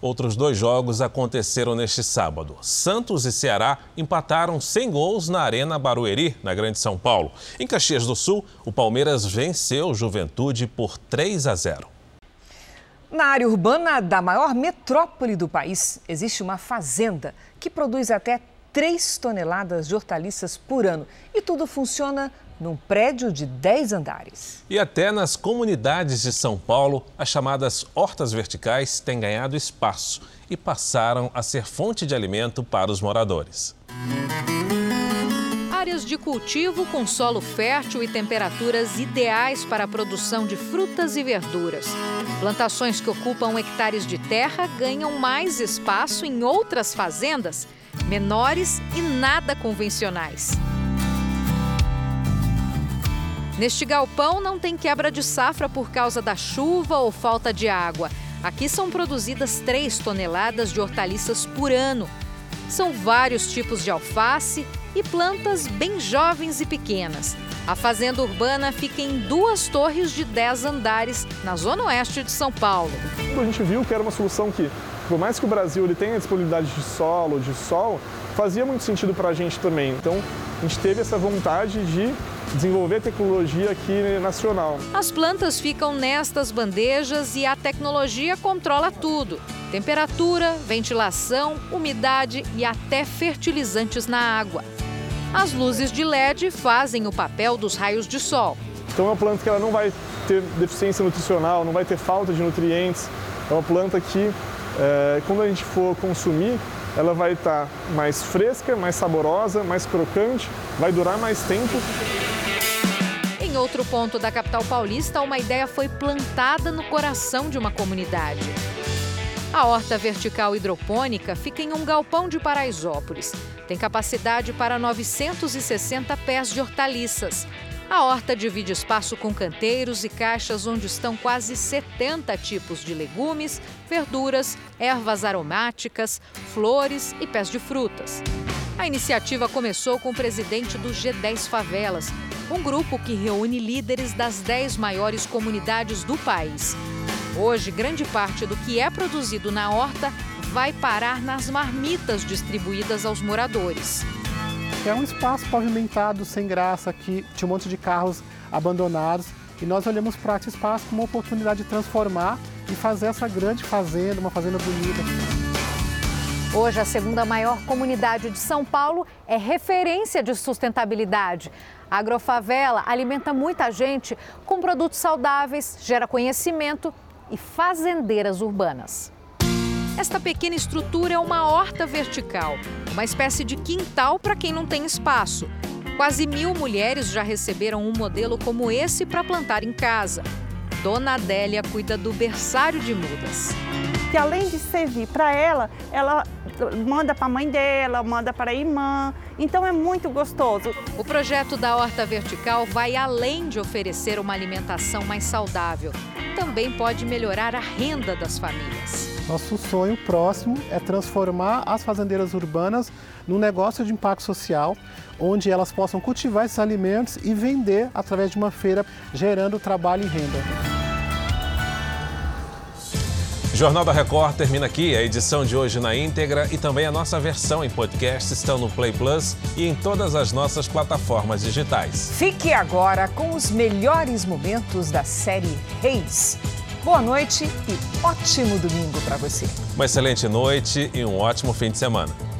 Outros dois jogos aconteceram neste sábado. Santos e Ceará empataram sem gols na Arena Barueri, na Grande São Paulo. Em Caxias do Sul, o Palmeiras venceu Juventude por 3 a 0. Na área urbana da maior metrópole do país, existe uma fazenda que produz até 3 toneladas de hortaliças por ano. E tudo funciona num prédio de 10 andares. E até nas comunidades de São Paulo, as chamadas hortas verticais têm ganhado espaço e passaram a ser fonte de alimento para os moradores. Áreas de cultivo com solo fértil e temperaturas ideais para a produção de frutas e verduras. Plantações que ocupam hectares de terra ganham mais espaço em outras fazendas menores e nada convencionais. Neste galpão não tem quebra de safra por causa da chuva ou falta de água. Aqui são produzidas 3 toneladas de hortaliças por ano. São vários tipos de alface e plantas bem jovens e pequenas. A fazenda urbana fica em duas torres de 10 andares, na zona oeste de São Paulo. A gente viu que era uma solução que por mais que o Brasil ele tenha disponibilidade de solo, de sol, fazia muito sentido para a gente também. Então, a gente teve essa vontade de desenvolver tecnologia aqui nacional. As plantas ficam nestas bandejas e a tecnologia controla tudo: temperatura, ventilação, umidade e até fertilizantes na água. As luzes de LED fazem o papel dos raios de sol. Então é uma planta que ela não vai ter deficiência nutricional, não vai ter falta de nutrientes. É uma planta que é, quando a gente for consumir, ela vai estar mais fresca, mais saborosa, mais crocante, vai durar mais tempo. Em outro ponto da capital paulista, uma ideia foi plantada no coração de uma comunidade. A horta vertical hidropônica fica em um galpão de Paraisópolis. Tem capacidade para 960 pés de hortaliças. A horta divide espaço com canteiros e caixas onde estão quase 70 tipos de legumes, verduras, ervas aromáticas, flores e pés de frutas. A iniciativa começou com o presidente do G10 Favelas, um grupo que reúne líderes das 10 maiores comunidades do país. Hoje, grande parte do que é produzido na horta vai parar nas marmitas distribuídas aos moradores. É um espaço pavimentado, sem graça, que tinha um monte de carros abandonados. E nós olhamos para esse espaço como uma oportunidade de transformar e fazer essa grande fazenda, uma fazenda bonita. Hoje, a segunda maior comunidade de São Paulo é referência de sustentabilidade. A Agrofavela alimenta muita gente com produtos saudáveis, gera conhecimento e fazendeiras urbanas. Esta pequena estrutura é uma horta vertical, uma espécie de quintal para quem não tem espaço. Quase mil mulheres já receberam um modelo como esse para plantar em casa. Dona Adélia cuida do berçário de mudas. Que além de servir para ela, ela manda para a mãe dela, manda para a irmã. Então é muito gostoso. O projeto da Horta Vertical vai além de oferecer uma alimentação mais saudável. Também pode melhorar a renda das famílias. Nosso sonho próximo é transformar as fazendeiras urbanas num negócio de impacto social, onde elas possam cultivar esses alimentos e vender através de uma feira, gerando trabalho e renda. Jornal da Record termina aqui. A edição de hoje na íntegra e também a nossa versão em podcast estão no Play Plus e em todas as nossas plataformas digitais. Fique agora com os melhores momentos da série Reis. Boa noite e ótimo domingo para você. Uma excelente noite e um ótimo fim de semana.